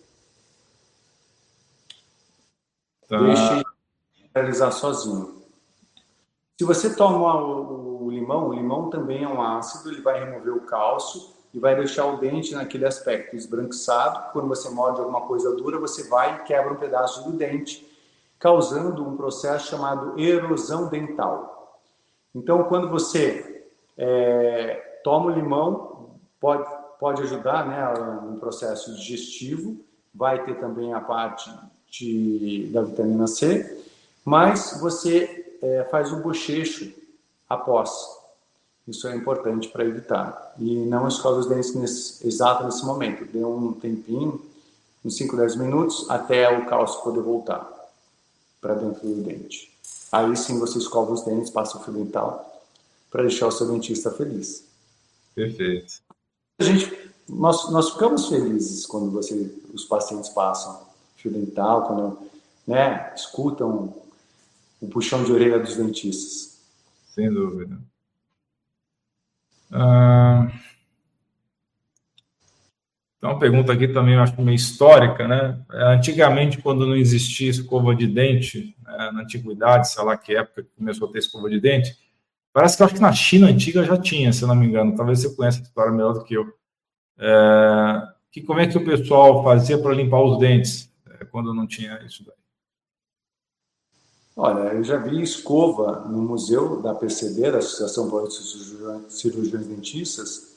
Tá. Deixe realizar sozinho. Se você toma o, o, limão, o limão também é um ácido, ele vai remover o cálcio e vai deixar o dente naquele aspecto esbranquiçado. Quando você morde alguma coisa dura, você vai e quebra um pedaço do dente, causando um processo chamado erosão dental. Então, quando você é, toma o limão, pode, pode ajudar né, no processo digestivo, vai ter também a parte de, da vitamina C, mas você é, faz o bochecho após. Isso é importante para evitar. E não escove os dentes nesse, exato nesse momento. Dê um tempinho, uns 5, 10 minutos, até o cálcio poder voltar para dentro do dente. Aí sim você escova os dentes, passa o fio dental para deixar o seu dentista feliz. Perfeito. A gente, nós, nós ficamos felizes quando você, os pacientes passam fio dental, quando né, escutam o puxão de orelha dos dentistas. Sem dúvida. Ah, tem uma pergunta aqui também, eu acho meio histórica, né? Antigamente, quando não existia escova de dente, né, na antiguidade, sei lá que época que começou a ter escova de dente, parece que eu acho que na China antiga já tinha, se não me engano. Talvez você conheça a história melhor do que eu. É, que como é que o pessoal fazia para limpar os dentes é, quando não tinha isso daí? Olha, eu já vi escova no museu da PCD, da Associação de Cirurgiões Dentistas,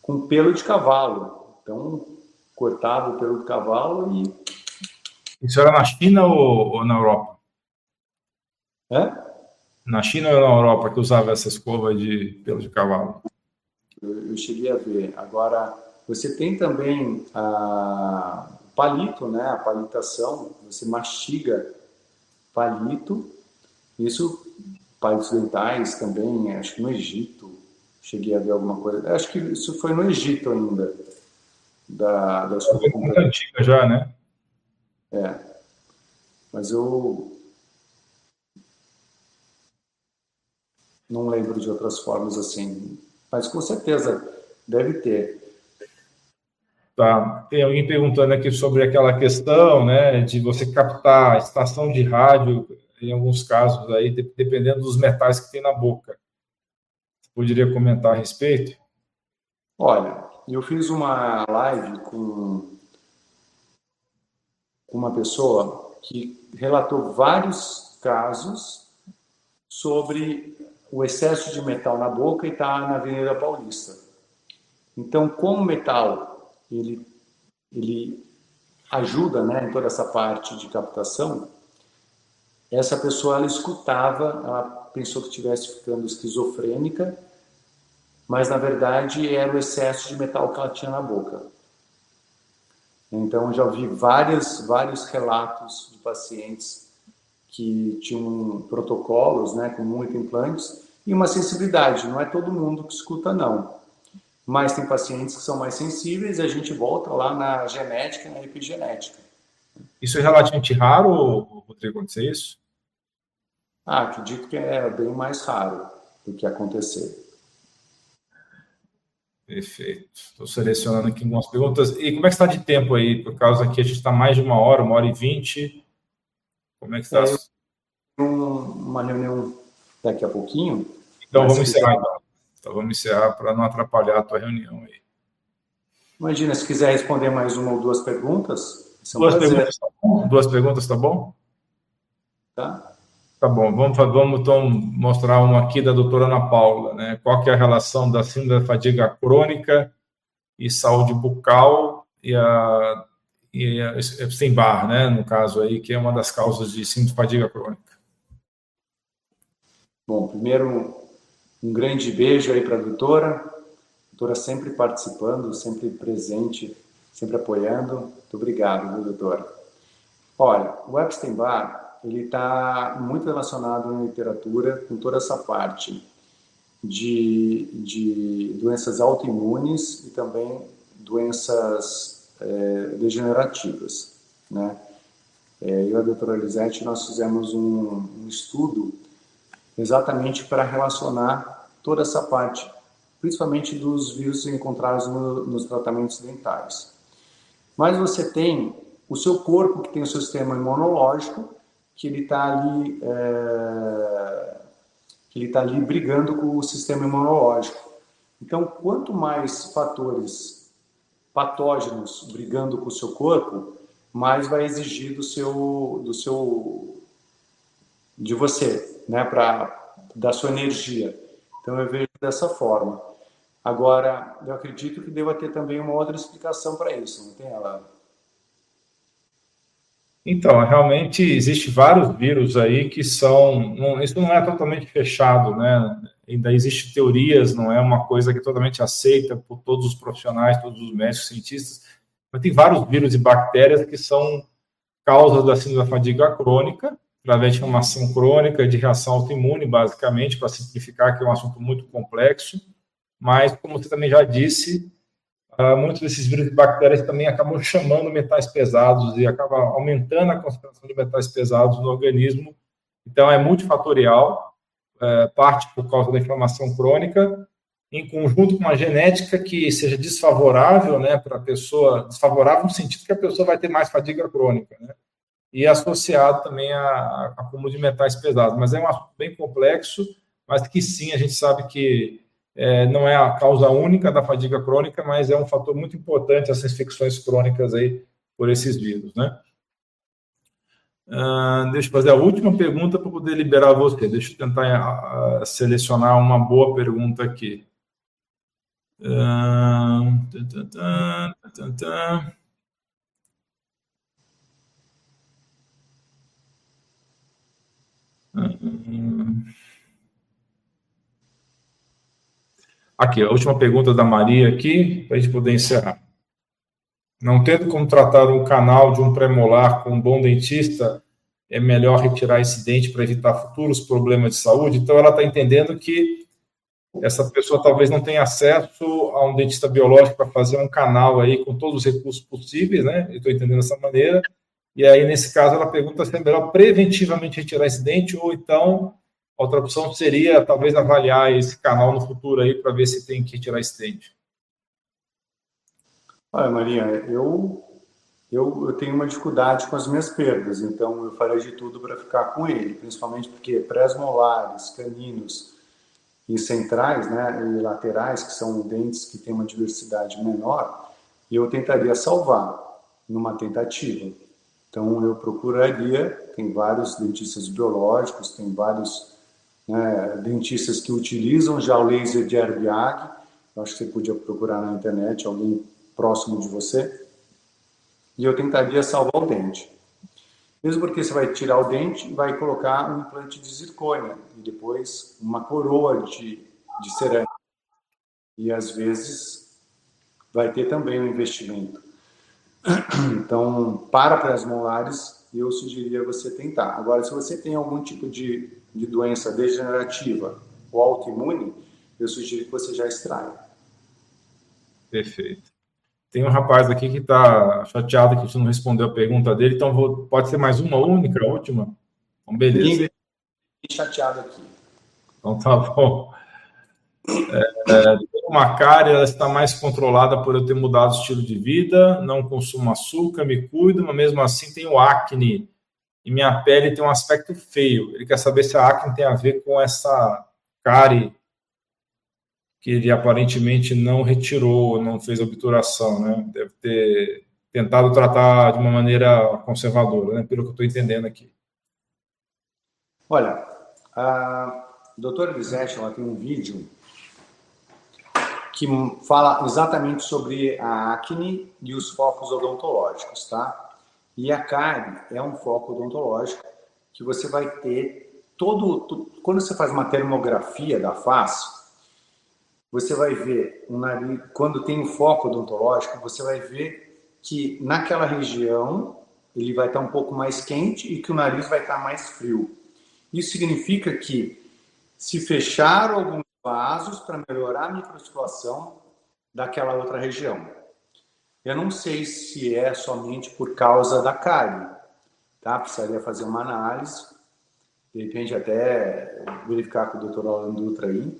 com pelo de cavalo. Então, cortava o pelo de cavalo e. Isso era na China ou, ou na Europa? É? Na China ou na Europa que usava essa escova de pelo de cavalo? Eu, eu cheguei a ver. Agora, você tem também a palito, né? A palitação, você mastiga palito. Isso, palitos dentais também, acho que no Egito, cheguei a ver alguma coisa. Acho que isso foi no Egito ainda. Da, da muito antiga já, né? É. Mas eu não lembro de outras formas assim. Mas com certeza deve ter. Tá. Tem alguém perguntando aqui sobre aquela questão, né, de você captar estação de rádio, em alguns casos aí, dependendo dos metais que tem na boca. Você poderia comentar a respeito? Olha, eu fiz uma live com uma pessoa que relatou vários casos sobre o excesso de metal na boca e está na Avenida Paulista. Então, como metal ele, ele ajuda né, em toda essa parte de captação, essa pessoa ela escutava, ela pensou que estivesse ficando esquizofrênica, mas na verdade era o excesso de metal que ela tinha na boca. Então já ouvi vários, vários relatos de pacientes que tinham protocolos, né, com muito implantes e uma sensibilidade. Não é todo mundo que escuta não mas tem pacientes que são mais sensíveis e a gente volta lá na genética e na epigenética. Isso é relativamente raro, Rodrigo, acontecer isso? Ah, acredito que é bem mais raro do que acontecer. Perfeito. Estou selecionando aqui algumas perguntas. E como é que está de tempo aí? Por causa que a gente está mais de uma hora, uma hora e vinte. Como é que está? É, uma reunião daqui a pouquinho. Então vamos encerrar então. Então vamos encerrar para não atrapalhar a tua reunião aí. Imagina, se quiser responder mais uma ou duas perguntas. É duas, perguntas tá bom? duas perguntas, tá bom? Tá. Tá bom, vamos, vamos então mostrar uma aqui da doutora Ana Paula, né? Qual que é a relação da síndrome da fadiga crônica e saúde bucal e a, e a Epstein-Barr, né? No caso aí, que é uma das causas de síndrome de fadiga crônica. Bom, primeiro, um grande beijo aí para a doutora. Doutora sempre participando, sempre presente, sempre apoiando. Muito obrigado, viu, doutora? Olha, o Epstein-Barr, ele está muito relacionado na literatura com toda essa parte de, de doenças autoimunes e também doenças é, degenerativas, né? É, eu e a doutora Lisete, nós fizemos um, um estudo exatamente para relacionar toda essa parte, principalmente dos vírus encontrados no, nos tratamentos dentários. Mas você tem o seu corpo, que tem o seu sistema imunológico, que ele está ali, é, que ele tá ali brigando com o sistema imunológico. Então, quanto mais fatores patógenos brigando com o seu corpo, mais vai exigir do seu, do seu, de você, né, para da sua energia. Então eu vejo dessa forma. Agora, eu acredito que deva ter também uma outra explicação para isso, não tem ela? Então, realmente existe vários vírus aí que são, não, isso não é totalmente fechado, né? Ainda existe teorias, não é uma coisa que é totalmente aceita por todos os profissionais, todos os médicos, cientistas, mas tem vários vírus e bactérias que são causas da síndrome da fadiga crônica, através de inflamação crônica, de reação autoimune, basicamente, para simplificar, que é um assunto muito complexo. Mas, como você também já disse, uh, muitos desses vírus e bactérias também acabam chamando metais pesados e acaba aumentando a concentração de metais pesados no organismo. Então, é multifatorial, uh, parte por causa da inflamação crônica, em conjunto com uma genética que seja desfavorável né, para a pessoa, desfavorável no sentido que a pessoa vai ter mais fadiga crônica, né? E associado também a, acúmulo de metais pesados. Mas é um assunto bem complexo, mas que sim, a gente sabe que é, não é a causa única da fadiga crônica, mas é um fator muito importante essas infecções crônicas aí por esses vírus, né? Uh, deixa eu fazer a última pergunta para poder liberar você. Deixa eu tentar uh, selecionar uma boa pergunta aqui. Aqui, a última pergunta da Maria aqui, para a gente poder encerrar. Não tendo como tratar um canal de um premolar com um bom dentista, é melhor retirar esse dente para evitar futuros problemas de saúde? Então, ela está entendendo que essa pessoa talvez não tenha acesso a um dentista biológico para fazer um canal aí com todos os recursos possíveis, né? Eu estou entendendo dessa maneira. E aí, nesse caso, ela pergunta se é melhor preventivamente retirar esse dente ou então outra opção seria talvez avaliar esse canal no futuro aí para ver se tem que retirar esse dente. Olha, Maria, eu, eu, eu tenho uma dificuldade com as minhas perdas, então eu farei de tudo para ficar com ele, principalmente porque pré-molares, caninos, e centrais né, e laterais, que são dentes que têm uma diversidade menor, eu tentaria salvar numa tentativa. Então, eu procuraria, tem vários dentistas biológicos, tem vários né, dentistas que utilizam já o laser de Herbiag, eu acho que você podia procurar na internet alguém próximo de você, e eu tentaria salvar o dente. Mesmo porque você vai tirar o dente e vai colocar um implante de zircônia e depois uma coroa de, de cerâmica. E às vezes vai ter também um investimento. <clears throat> Então, para pré-molares, eu sugeriria você tentar. Agora, se você tem algum tipo de, de doença degenerativa ou autoimune, eu sugiro que você já extraia. Perfeito. Tem um rapaz aqui que está chateado que você não respondeu a pergunta dele, então vou, pode ser mais uma única, última? Então, beleza. Ninguém chateado aqui. Então tá bom. É, é, uma cárie, ela está mais controlada por eu ter mudado o estilo de vida, não consumo açúcar, me cuido, mas mesmo assim tenho acne e minha pele tem um aspecto feio. Ele quer saber se a acne tem a ver com essa cárie que ele aparentemente não retirou, não fez obturação, né? Deve ter tentado tratar de uma maneira conservadora, né? Pelo que eu estou entendendo aqui. Olha, a doutora Lisete, ela tem um vídeo que fala exatamente sobre a acne e os focos odontológicos, tá? E a cárie é um foco odontológico que você vai ter todo... Quando você faz uma termografia da face, você vai ver um nariz, quando tem um foco odontológico, você vai ver que naquela região ele vai estar um pouco mais quente e que o nariz vai estar mais frio. Isso significa que se fechar alguns vasos para melhorar a microcirculação daquela outra região. Eu não sei se é somente por causa da cárie, tá? Precisaria fazer uma análise, de repente até verificar com o doutor Alan Dutra aí,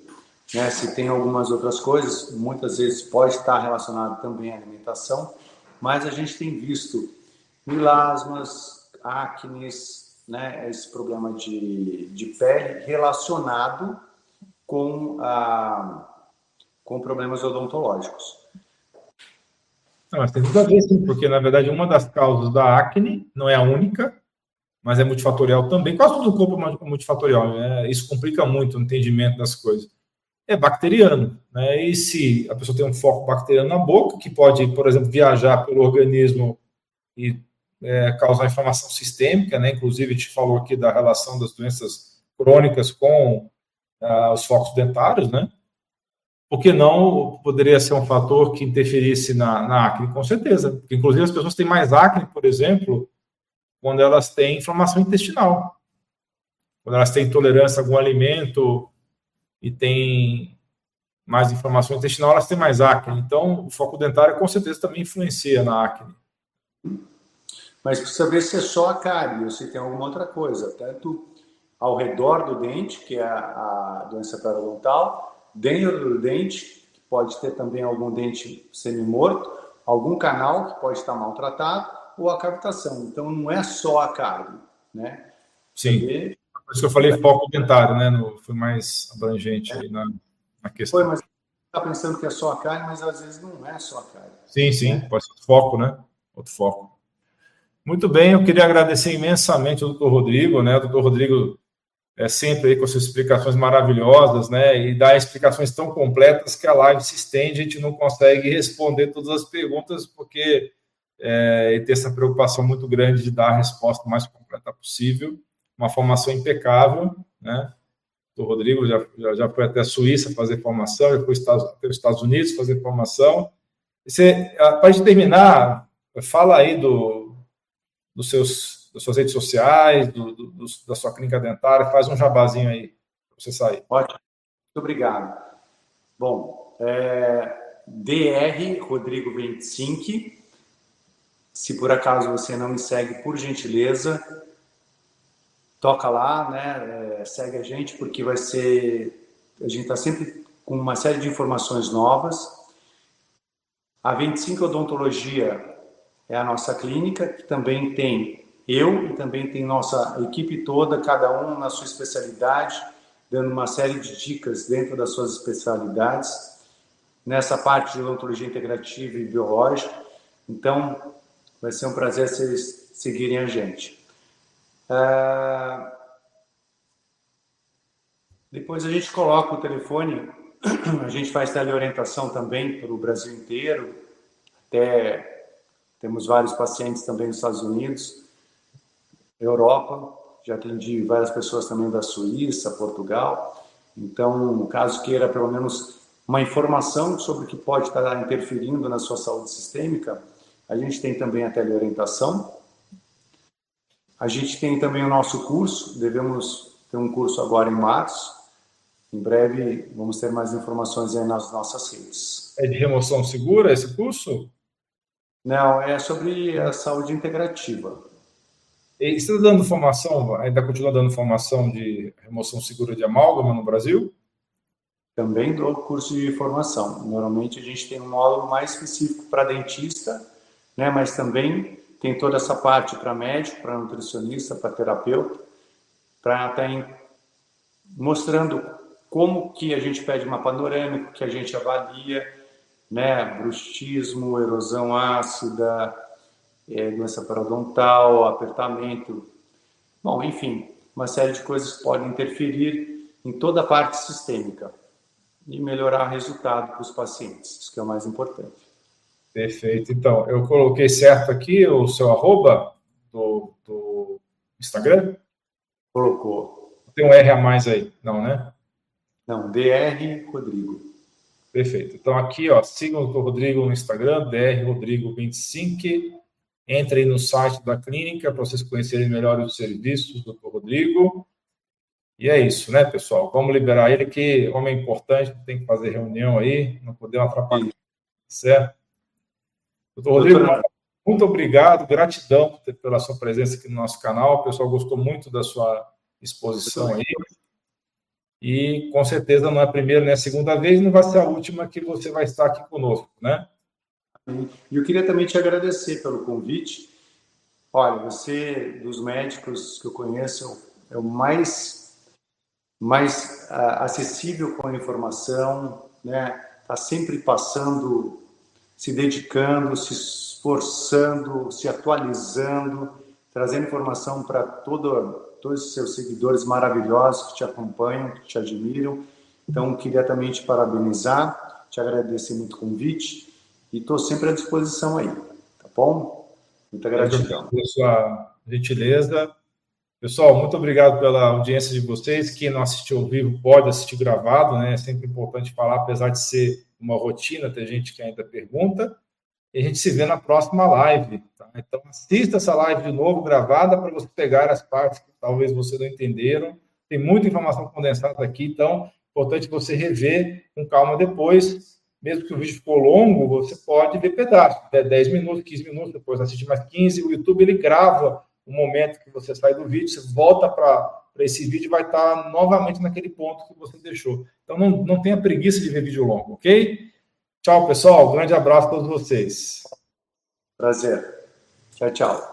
né? Se tem algumas outras coisas, muitas vezes pode estar relacionado também à alimentação, mas a gente tem visto milasmas, acnes, né? Esse problema de, de pele relacionado com, a, com problemas odontológicos. Não, mas tem tudo a ver, sim, porque na verdade uma das causas da acne não é a única, mas é multifatorial também. Quase todo o corpo é multifatorial, né? isso complica muito o entendimento das coisas. É bacteriano, né? E se a pessoa tem um foco bacteriano na boca, que pode, por exemplo, viajar pelo organismo e é, causar inflamação sistêmica, né? Inclusive, a gente falou aqui da relação das doenças crônicas com ah, os focos dentários, né? Por que não poderia ser um fator que interferisse na, na acne? Com certeza. Porque, inclusive, as pessoas têm mais acne, por exemplo, quando elas têm inflamação intestinal. Quando elas têm intolerância a algum alimento e têm mais inflamação intestinal, elas têm mais acne. Então, o foco dentário, com certeza, também influencia na acne. Mas precisa ver se é só a cárie ou se tem alguma outra coisa. Tanto ao redor do dente, que é a, a doença periodontal, dentro do dente, que pode ter também algum dente semi-morto, algum canal que pode estar maltratado, ou a cavitação. Então, não é só a cárie, né? Sim. E... Por isso que eu falei foco dentário, né? No, foi mais abrangente é. na, na questão. Foi, mas está pensando que é só a cárie, mas às vezes não é só a cárie. Sim, sim, né? pode ser outro foco, né? Outro foco. Muito bem, eu queria agradecer imensamente ao doutor Rodrigo, né? O doutor Rodrigo é, sempre aí com suas explicações maravilhosas, né? E dá explicações tão completas que a live se estende, a gente não consegue responder todas as perguntas, porque é, tem essa preocupação muito grande de dar a resposta mais completa possível, uma formação impecável, né? O Rodrigo já, já, já foi até a Suíça fazer formação, já foi até os Estados Unidos fazer formação. Para terminar, fala aí do, dos seus das suas redes sociais, do, do, da sua clínica dentária, faz um jabazinho aí para você sair. Ótimo, muito obrigado. Bom, é, DR Rodrigo 25. Se por acaso você não me segue, por gentileza, toca lá, né? É, segue a gente, porque vai ser. A gente está sempre com uma série de informações novas. A 25 Odontologia é a nossa clínica, que também tem eu e também tem nossa equipe toda, cada um na sua especialidade, dando uma série de dicas dentro das suas especialidades, nessa parte de odontologia integrativa e biológica. Então, vai ser um prazer vocês seguirem a gente. Uh... Depois a gente coloca o telefone, a gente faz teleorientação também para o Brasil inteiro, até temos vários pacientes também nos Estados Unidos. Europa, já atendi várias pessoas também da Suíça, Portugal. Então, caso queira pelo menos uma informação sobre o que pode estar interferindo na sua saúde sistêmica, a gente tem também a teleorientação. A gente tem também o nosso curso, devemos ter um curso agora em março. Em breve vamos ter mais informações aí nas nossas redes. É de remoção segura esse curso? Não, é sobre a saúde integrativa. Está dando formação, ainda continua dando formação de remoção segura de amálgama no Brasil? Também dou curso de formação. Normalmente a gente tem um módulo mais específico para dentista, né? mas também tem toda essa parte para médico, para nutricionista, para terapeuta, para estar mostrando como que a gente pede uma panorâmica, que a gente avalia, né? bruxismo, erosão ácida, é, doença parodontal, apertamento, bom, enfim, uma série de coisas que podem interferir em toda a parte sistêmica e melhorar o resultado para os pacientes, isso que é o mais importante. Perfeito. Então, eu coloquei certo aqui o seu arroba do, do Instagram? Colocou. Tem um R a mais aí, não, né? Não, DR Rodrigo. Perfeito. Então, aqui, ó, sigam o Rodrigo no Instagram, DR Rodrigo 25 Entrem no site da clínica para vocês conhecerem melhor os serviços do Dr. Rodrigo. E é isso, né, pessoal? Vamos liberar ele, que homem importante, tem que fazer reunião aí, não podemos atrapalhar, certo? Doutor Rodrigo, muito obrigado, gratidão pela sua presença aqui no nosso canal. O pessoal gostou muito da sua exposição aí. E com certeza não é a primeira nem a segunda vez, não vai ser a última que você vai estar aqui conosco, né? E eu queria também te agradecer pelo convite. Olha, você, dos médicos que eu conheço, é o mais, mais uh, acessível com a informação, né? Está sempre passando, se dedicando, se esforçando, se atualizando, trazendo informação para todo todos os seus seguidores maravilhosos que te acompanham, que te admiram. Então, queria também te parabenizar, te agradecer muito o convite e estou sempre à disposição aí, tá bom? Muita gratidão. Pela sua gentileza. Pessoal, muito obrigado pela audiência de vocês. Quem não assistiu ao vivo pode assistir gravado, né? É sempre importante falar, apesar de ser uma rotina, tem gente que ainda pergunta. E a gente se vê na próxima live. Tá? Então, assista essa live de novo, gravada, para você pegar as partes que talvez você não entenderam. Tem muita informação condensada aqui, então, importante você rever com calma depois. Mesmo que o vídeo ficou longo, você pode ver pedaços, 10 minutos, 15 minutos, depois assistir mais 15. O YouTube, ele grava o momento que você sai do vídeo, você volta para esse vídeo vai estar novamente naquele ponto que você deixou. Então, não, não tenha preguiça de ver vídeo longo, ok? Tchau, pessoal. Grande abraço a todos vocês. Prazer. Tchau, tchau.